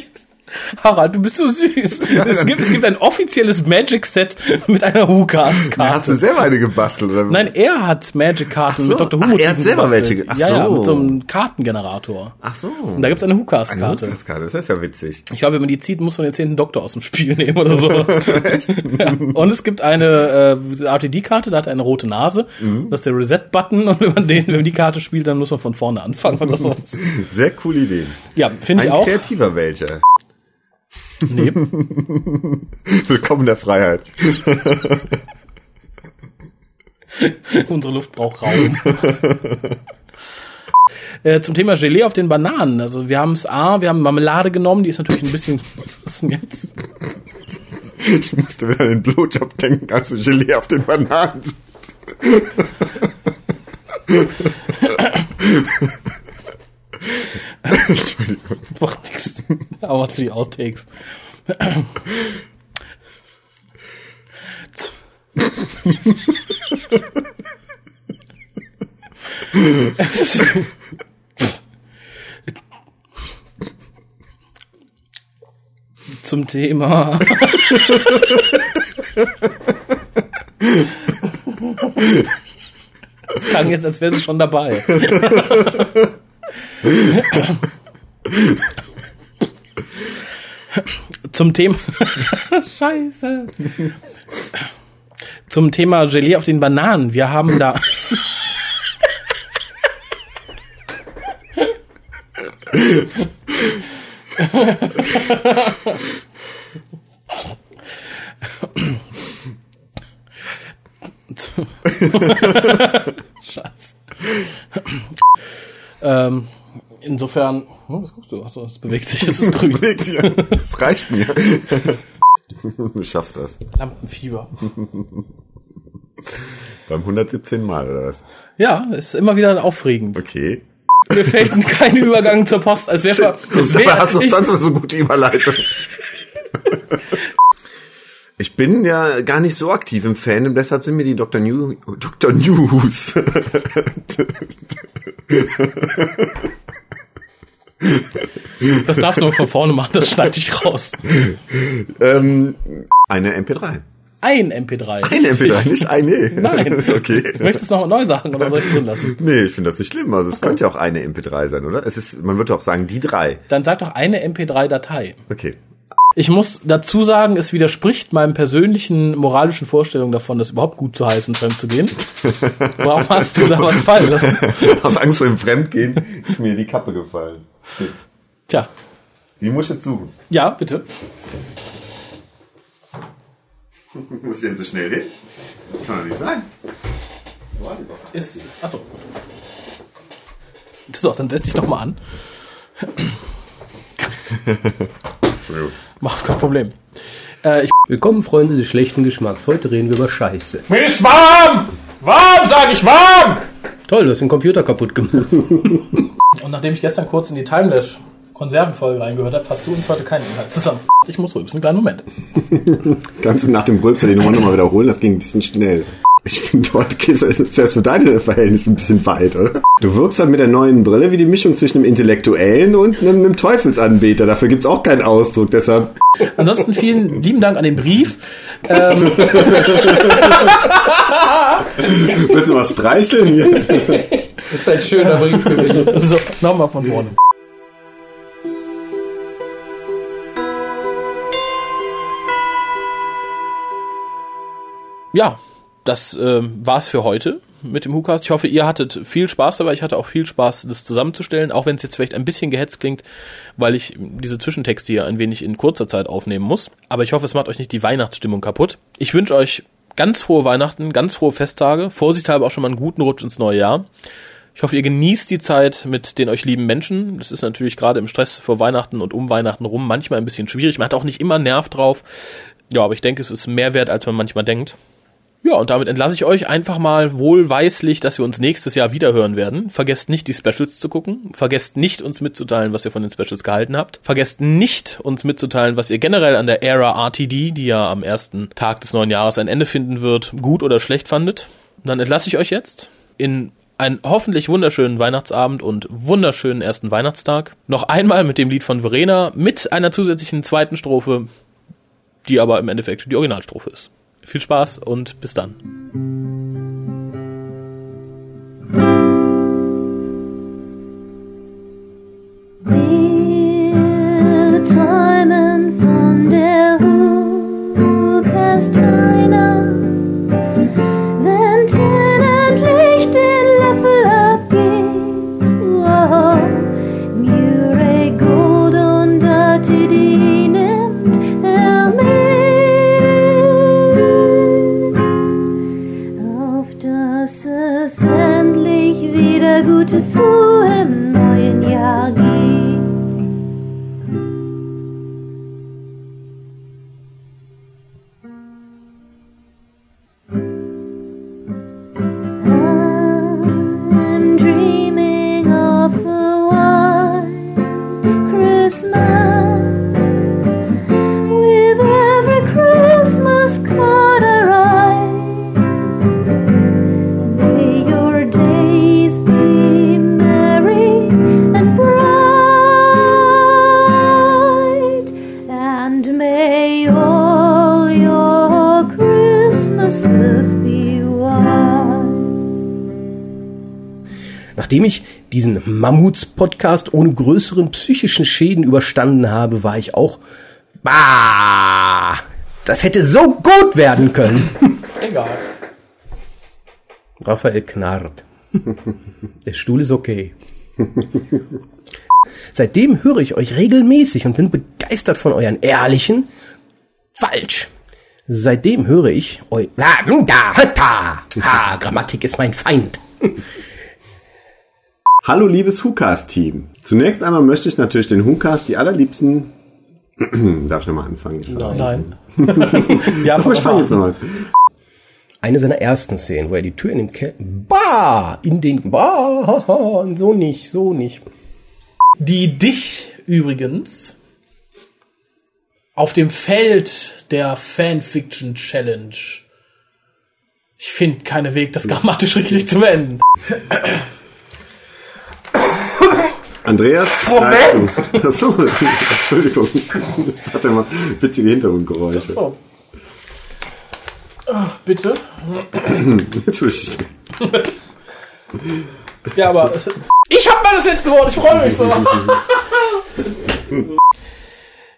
Harald, du bist so süß. es, gibt, es gibt ein offizielles Magic-Set mit einer WhoCast-Karte. Hast du selber eine gebastelt? Oder? Nein, er hat Magic-Karten so. mit Dr. Who Ach, er hat selber gebastelt. welche. Ach ja, ja, so. mit so einem Kartengenerator. Ach so. Und da gibt's eine Eine WhoCast-Karte. Das ist ja witzig. Ich glaube, wenn man die zieht, muss man den zehnten Doktor aus dem Spiel nehmen oder sowas. ja. Und es gibt eine äh, RTD-Karte, da hat er eine rote Nase. Mhm. Das ist der Reset-Button. Und wenn man, den, wenn man die Karte spielt, dann muss man von vorne anfangen oder sowas. Sehr coole Ideen. Ja, finde ich Ein auch. kreativer welcher. Nee. Willkommen in der Freiheit. Unsere Luft braucht Raum. Äh, zum Thema Gelee auf den Bananen. Also wir haben es A, wir haben Marmelade genommen, die ist natürlich ein bisschen. Was ist denn jetzt? Ich musste wieder an den Blowjob denken, als du Gelee auf den Bananen Entschuldigung. Macht nix. Aber für die Outtakes. Zum Thema. Das klang jetzt, als wäre sie schon dabei. Zum Thema. Scheiße. Zum Thema Gelee auf den Bananen. Wir haben da. Scheiße. ähm, insofern. Oh, was guckst du? Achso, es bewegt sich, es ist grün. bewegt sich. Das reicht mir. Du schaffst das. Lampenfieber. Beim 117 Mal, oder was? Ja, ist immer wieder aufregend. Okay. Mir fällt kein Übergang zur Post, als wäre es wär, hast du ich, sonst so gute Überleitung. Ich bin ja gar nicht so aktiv im Fandom, deshalb sind mir die Dr. New, Dr. News. Das darfst du nur von vorne machen, das schneide ich raus. ähm, eine MP3. Ein MP3. Eine richtig. MP3, nicht eine. Nein. Okay. Möchtest du noch neu sagen oder soll ich drin lassen? Nee, ich finde das nicht schlimm. Also es könnte ja auch eine MP3 sein, oder? Es ist, man würde auch sagen, die drei. Dann sag doch eine MP3-Datei. Okay. Ich muss dazu sagen, es widerspricht meinem persönlichen moralischen Vorstellung davon, das überhaupt gut zu heißen, fremd zu gehen. Warum hast du da was fallen lassen? Aus Angst vor dem Fremdgehen ist mir die Kappe gefallen. Tja. Die muss ich jetzt suchen. Ja, bitte. Muss ich denn so schnell hin? Das kann doch nicht sein. Ist, achso, gut. So, dann setz dich doch mal an. Entschuldigung. Mach kein Problem. Äh, ich Willkommen, Freunde des schlechten Geschmacks. Heute reden wir über Scheiße. Mir ist warm! Warm, sag ich, warm! Toll, du hast den Computer kaputt gemacht. Und nachdem ich gestern kurz in die Timelash Konservenfolge reingehört habe, fasst du uns heute keinen Inhalt zusammen. Ich muss rülpsen, einen kleinen Moment. Ganz nach dem Rülpser die Nummer nochmal wiederholen, das ging ein bisschen schnell. Ich finde, dort es selbst für deine Verhältnisse ein bisschen weit, oder? Du wirkst halt mit der neuen Brille wie die Mischung zwischen einem Intellektuellen und einem, einem Teufelsanbeter. Dafür gibt's auch keinen Ausdruck, deshalb. Ansonsten vielen lieben Dank an den Brief. Ähm, Willst du was streicheln hier? Das ist ein schöner Brief gewesen. so, nochmal von vorne. Ja, das ähm, war's für heute mit dem WhoCast. Ich hoffe, ihr hattet viel Spaß dabei. Ich hatte auch viel Spaß, das zusammenzustellen, auch wenn es jetzt vielleicht ein bisschen gehetzt klingt, weil ich diese Zwischentexte hier ein wenig in kurzer Zeit aufnehmen muss. Aber ich hoffe, es macht euch nicht die Weihnachtsstimmung kaputt. Ich wünsche euch ganz frohe Weihnachten, ganz frohe Festtage, vorsichtshalber auch schon mal einen guten Rutsch ins neue Jahr. Ich hoffe, ihr genießt die Zeit mit den euch lieben Menschen. Das ist natürlich gerade im Stress vor Weihnachten und um Weihnachten rum manchmal ein bisschen schwierig. Man hat auch nicht immer Nerv drauf. Ja, aber ich denke, es ist mehr wert, als man manchmal denkt. Ja, und damit entlasse ich euch einfach mal wohlweislich, dass wir uns nächstes Jahr wieder hören werden. Vergesst nicht, die Specials zu gucken. Vergesst nicht, uns mitzuteilen, was ihr von den Specials gehalten habt. Vergesst nicht, uns mitzuteilen, was ihr generell an der Era RTD, die ja am ersten Tag des neuen Jahres ein Ende finden wird, gut oder schlecht fandet. Dann entlasse ich euch jetzt in einen hoffentlich wunderschönen Weihnachtsabend und wunderschönen ersten Weihnachtstag. Noch einmal mit dem Lied von Verena, mit einer zusätzlichen zweiten Strophe, die aber im Endeffekt die Originalstrophe ist. Viel Spaß und bis dann. Diesen Mammuts-Podcast ohne größeren psychischen Schäden überstanden habe, war ich auch, bah, das hätte so gut werden können. Egal. Raphael knarrt. Der Stuhl ist okay. Seitdem höre ich euch regelmäßig und bin begeistert von euren ehrlichen, falsch. Seitdem höre ich eu, la, da, hata. Ha, Grammatik ist mein Feind. Hallo liebes WhoCast-Team. Zunächst einmal möchte ich natürlich den WhoCast die allerliebsten... Darf ich nochmal anfangen? Ich Nein. Ja, Doch, ich fange jetzt nochmal. Eine seiner ersten Szenen, wo er die Tür in den Keller, bah, in den, bah, so nicht, so nicht. Die dich übrigens auf dem Feld der Fanfiction Challenge. Ich finde keinen Weg, das grammatisch richtig zu beenden. Andreas, Moment! Achso, Entschuldigung. Ich dachte immer, witzige Hintergrundgeräusche. So. Ah, bitte. Natürlich. Ja, aber ich habe mal das letzte Wort. Ich freue mich so.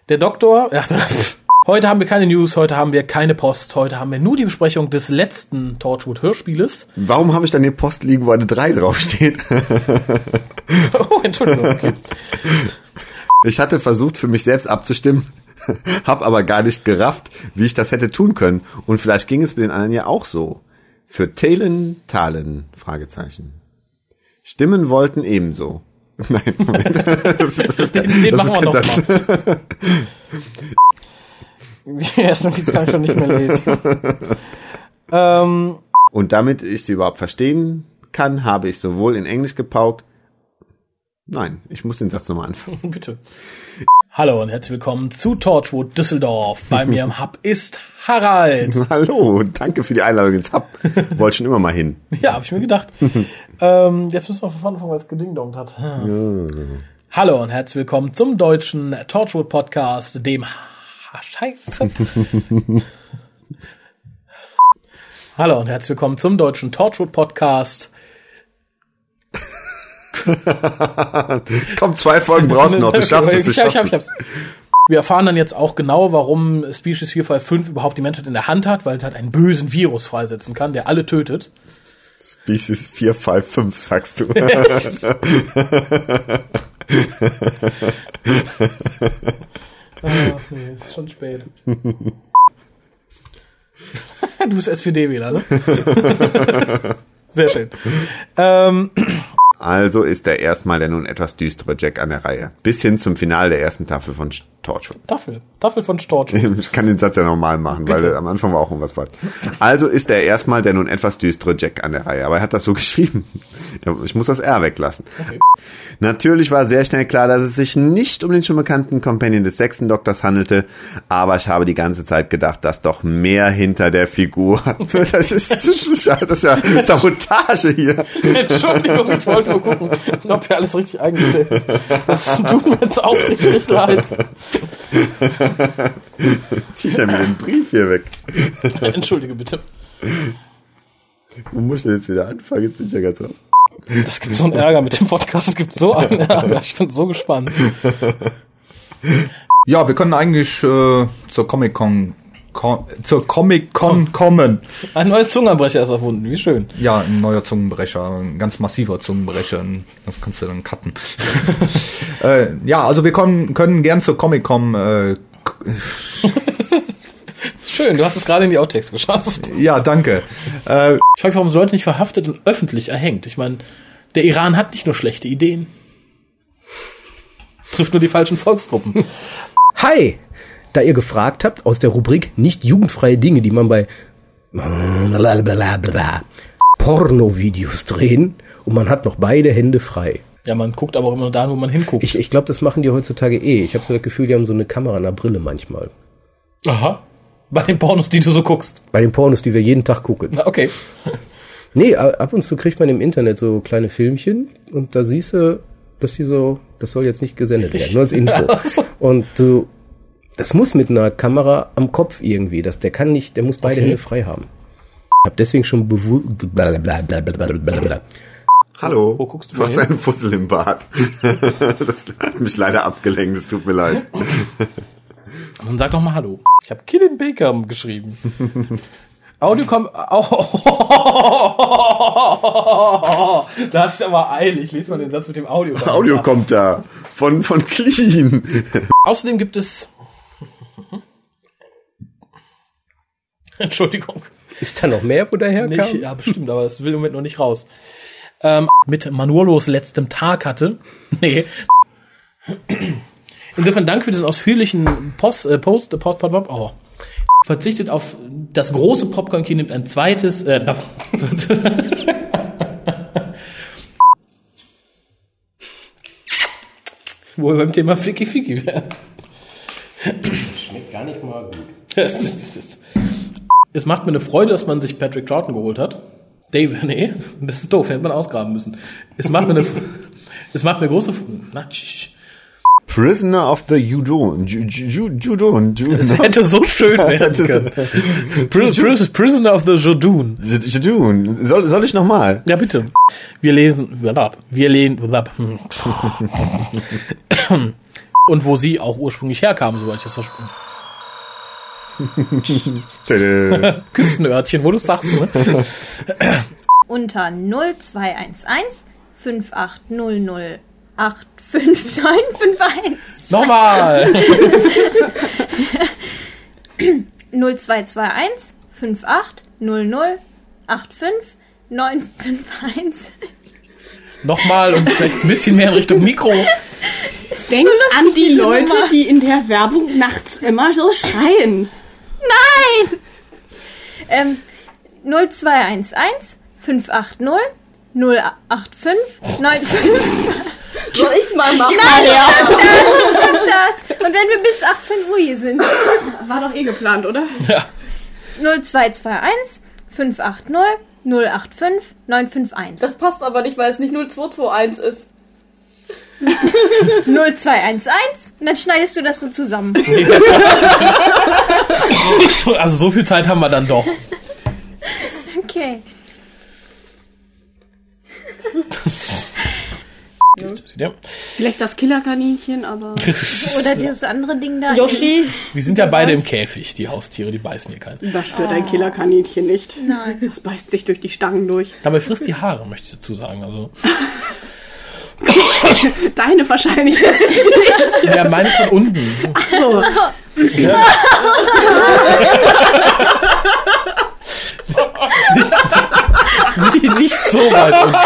Der Doktor, ja, heute haben wir keine News, heute haben wir keine Post, heute haben wir nur die Besprechung des letzten Torchwood Hörspieles. Warum habe ich dann die Post liegen, wo eine 3 draufsteht? oh, Entschuldigung. Okay. Ich hatte versucht, für mich selbst abzustimmen, habe aber gar nicht gerafft, wie ich das hätte tun können. Und vielleicht ging es mit den anderen ja auch so. Für Talen, Talen, Fragezeichen. Stimmen wollten ebenso. Nein, Moment. Das, das, Den, den das machen wir ist kein mal. Die ersten Notiz kann ich schon nicht mehr lesen. ähm, Und damit ich sie überhaupt verstehen kann, habe ich sowohl in Englisch gepaukt. Nein, ich muss den Satz nochmal anfangen. bitte. Hallo und herzlich willkommen zu Torchwood Düsseldorf. Bei mir im Hub ist Harald. Hallo, danke für die Einladung ins Hub. Wollte schon immer mal hin. Ja, habe ich mir gedacht. ähm, jetzt müssen wir von anfangen, weil es gedingdongt hat. Hallo und herzlich willkommen zum deutschen Torchwood Podcast, dem Ha- Scheiße. Hallo und herzlich willkommen zum deutschen Torchwood Podcast. Komm, zwei Folgen brauchst du noch. Du schaffst es, du Ich ich schaffst ich hab's. Wir erfahren dann jetzt auch genau, warum Species 455 überhaupt die Menschheit in der Hand hat, weil es halt einen bösen Virus freisetzen kann, der alle tötet. Species 455, sagst du. Ach nee, ist schon spät. du bist SPD-Wähler, ne? Sehr schön. Ähm, Also ist er erstmal der nun etwas düstere Jack an der Reihe. Bis hin zum Finale der ersten Tafel von Torchwood. Tafel. Tafel von Storch. Ich kann den Satz ja normal machen, weil Bitte. am Anfang war auch irgendwas falsch. Also ist er erstmal der nun etwas düstere Jack an der Reihe. Aber er hat das so geschrieben. Ich muss das R weglassen. Natürlich war sehr schnell klar, dass es sich nicht um den schon bekannten Companion des sechsten Doktors handelte, aber ich habe die ganze Zeit gedacht, dass doch mehr hinter der Figur. Das ist, das ist, ja, das ist ja Sabotage hier. Entschuldigung, ich wollte nur gucken, ob hier alles richtig eingestellt ist. Das tut mir jetzt auch richtig leid. Zieht er mir den Brief hier weg. Entschuldige bitte. Wo muss ich denn jetzt wieder anfangen? Jetzt bin ich ja ganz raus. Das gibt so einen Ärger mit dem Podcast. Es gibt so einen Ärger. Ich bin so gespannt. Ja, wir können eigentlich äh, zur Comic Con, zur Comic Con kommen. Ein neues Zungenbrecher ist erfunden. Wie schön. Ja, ein neuer Zungenbrecher, ein ganz massiver Zungenbrecher. Das kannst du dann cutten. äh, ja, also wir können, können gern zur Comic Con. Äh, Schön, du hast es gerade in die Outtakes geschafft. ja, danke. Äh, Ich frage mich, warum Leute nicht verhaftet und öffentlich erhängt? Ich meine, der Iran hat nicht nur schlechte Ideen. Trifft nur die falschen Volksgruppen. Hi! Da ihr gefragt habt, aus der Rubrik nicht jugendfreie Dinge, die man bei Porno-Videos drehen und man hat noch beide Hände frei. Ja, man guckt aber auch immer da, wo man hinguckt. Ich, ich glaube, das machen die heutzutage eh. Ich habe so das Gefühl, die haben so eine Kamera in der Brille manchmal. Aha. Bei den Pornos, die du so guckst. Bei den Pornos, die wir jeden Tag gucken. Na, okay. Nee, ab und zu kriegt man im Internet so kleine Filmchen und da siehst du, dass die so, das soll jetzt nicht gesendet werden, nur als Info. Und du, das muss mit einer Kamera am Kopf irgendwie, das, der kann nicht, der muss beide Okay. Hände frei haben. Ich habe deswegen schon bewusst, Hallo. Wo guckst du Du hast hin? einen Fussel im Bad. Das hat mich leider abgelenkt, es tut mir leid. Dann sag doch mal Hallo. Ich habe Killian Baker geschrieben. Audio kommt. Oh. Da hatte ich aber eilig. Lies mal den Satz mit dem Audio. Audio kommt da. Von, von Clean. Außerdem gibt es. Entschuldigung. Ist da noch mehr, wo der herkam? Nicht, ja, bestimmt, aber es will im Moment noch nicht raus. Ähm, mit Manuolos letztem Tag hatte. Nee. Insofern danke für diesen ausführlichen Post, äh, Post, Post, Post, Post, oh. Verzichtet auf das große Popcorn-Kino, nimmt ein zweites, äh, wo wir beim Thema Ficky Ficky wären. Schmeckt gar nicht mal gut. Es, es, es, es macht mir eine Freude, dass man sich Patrick Troughton geholt hat. Dave, nee, das ist doof, hätte man ausgraben müssen. Es macht mir eine, es macht mir große, na, tsch, tsch. Prisoner of the Judon. Ju- Ju- Ju- Judon. Ju- Das hätte so schön werden können. Pri- Pri- Prisoner of the Jodun. Ju- Judon. Soll, soll ich nochmal? Ja, bitte. Wir lesen, wir lesen, Und wo sie auch ursprünglich herkam, soweit ich das verstehe. Küstenörtchen, wo du sagst, ne? Unter 0211 5800 85951. Nochmal! 0221 5800 85951. Nochmal und vielleicht ein bisschen mehr in Richtung Mikro. Denk lustig, an die Leute, Nummer. die in der Werbung nachts immer so schreien. Nein! Ähm, 0211 580 085 95. Soll ich's mal machen? Nein, Ja. ich schaff das, ich schaff das. Und wenn wir bis 18 Uhr hier sind. War doch eh geplant, oder? Ja. 0221 580 085 951. Das passt aber nicht, weil es nicht 0221 ist. 0211 und dann schneidest du das so zusammen. Also so viel Zeit haben wir dann doch. Okay. Ja. Vielleicht das Killerkaninchen, aber. Oder das andere Ding da. Yoshi. Die sind ja beide im Käfig, die Haustiere, die beißen hier keinen. Das stört ein Killerkaninchen nicht. Nein. Das beißt sich durch die Stangen durch. Dabei frisst die Haare, möchte ich dazu sagen. Also, Deine wahrscheinlich ja, meine von unten. Ach so. Ja. Nee, nicht so weit unten. Man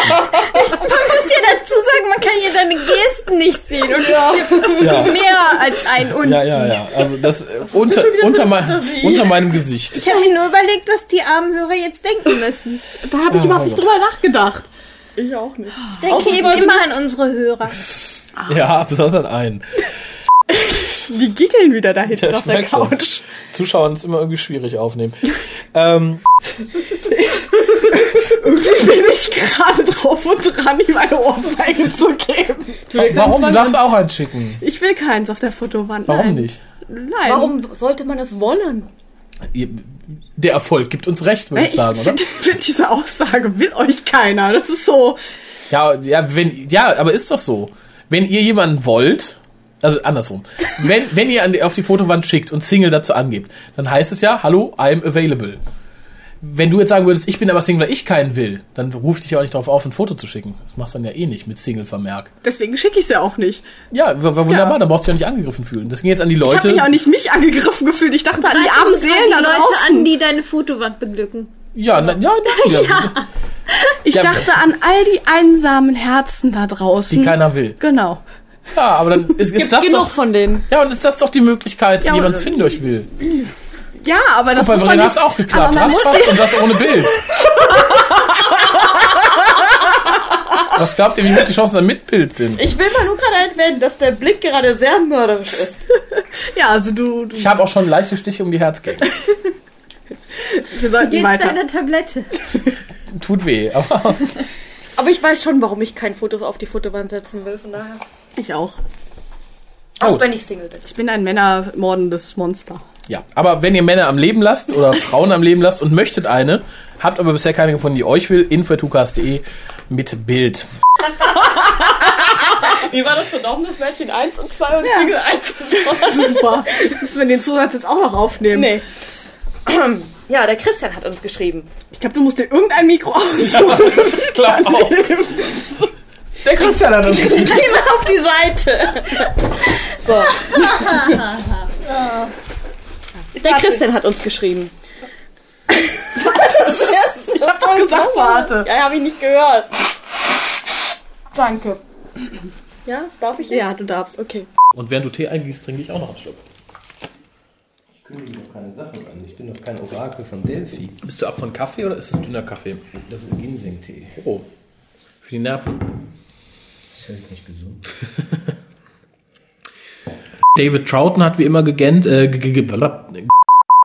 muss dir dazu sagen, man kann hier deine Gesten nicht sehen. Und es gibt Ja. mehr als ein unten. Ja, ja, ja. Also das unter, unter, mein, unter meinem Gesicht. Ich habe mir nur überlegt, was die armen Hörer jetzt denken müssen. Da habe ich Ah, überhaupt nicht drüber nachgedacht. Ich auch nicht. Ich denke eben immer an unsere Hörer. Ja, besonders an einen. Die gickeln wieder da hinten Ja, auf der. Couch. Zuschauen ist immer irgendwie schwierig aufnehmen. Ähm, Irgendwie bin ich gerade drauf und dran, ihm eine Ohrfeige zu geben. warum? Du darfst auch einen schicken. Ich will keins auf der Fotowand. Warum Nein. nicht? Nein. Warum sollte man das wollen? Der Erfolg gibt uns recht, würde ich Ich sagen, oder? finde find diese Aussage will euch keiner. Das ist so. Ja, ja, wenn, ja, aber ist doch so. Wenn ihr jemanden wollt, also andersrum, wenn, wenn ihr an die, auf die Fotowand schickt und Single dazu angebt, dann heißt es ja, hallo, I'm available. Wenn du jetzt sagen würdest, ich bin aber Single, weil ich keinen will, dann ruft dich ja auch nicht darauf auf, ein Foto zu schicken. Das machst du dann ja eh nicht mit Single-Vermerk. Deswegen schicke ich es ja auch nicht. Ja, w- w- wunderbar, Ja. dann brauchst du dich ja nicht angegriffen fühlen. Das ging jetzt an die Ich habe Leute. mich auch nicht mich angegriffen gefühlt. Ich dachte an die armen Seelen da die Leute an, die deine Fotowand beglücken. ja, na, ja, nein, ja, Ich Ja, dachte an all die einsamen Herzen da draußen. die keiner will. Genau. Ja, aber dann ist, ist Gibt das genug doch, von denen. ja, und ist das doch die Möglichkeit, Ja, jemand finden, der euch will. Ja, aber das Und bei muss man Verena nicht, hat's auch geklappt. Aber man muss nicht, und das ohne Bild. Was glaubt ihr, wie hoch die Chancen dann mit Bild sind? Ich will mal nur gerade erwähnen, dass der Blick gerade sehr mörderisch ist. ja, also du, du Ich habe auch schon leichte Stiche um die Herzgegend. wir sollten Geht's weiter. deiner Tablette? Tut weh, aber Aber ich weiß schon, warum ich kein Foto auf die Fotowand setzen will, von daher. Ich auch. Auch Oh. wenn ich Single bin. Ich bin ein männermordendes Monster. Ja. Aber wenn ihr Männer am Leben lasst oder Frauen am Leben lasst und möchtet eine, habt aber bisher keine gefunden, die euch will, info.tukas.de mit Bild. Wie war das verdorbenes Mädchen 1 und 2 und Ja. Single 1 und 2? Super. Müssen wir den Zusatz jetzt auch noch aufnehmen? Nee. Ja, der Christian hat uns geschrieben. Ich glaube, du musst dir irgendein Mikro aussuchen. Ich glaube auch. Der Christian hat uns Geh mal auf die Seite. So. Der Christian hat uns geschrieben. ich hab doch gesagt, warte. Ja, habe ich nicht gehört. Danke. Ja, darf ich jetzt? Ja, du darfst. Okay. Und während du Tee eingießt, trinke ich auch noch einen Schluck. Ich kündige doch keine Sachen an. Ich bin doch kein Orakel von Delphi. Bist du ab von Kaffee oder ist es dünner Kaffee? Das ist Ginseng-Tee. Oh. Für die Nerven. Das ist halt nicht gesund. David Troughton hat wie immer gegähnt, äh,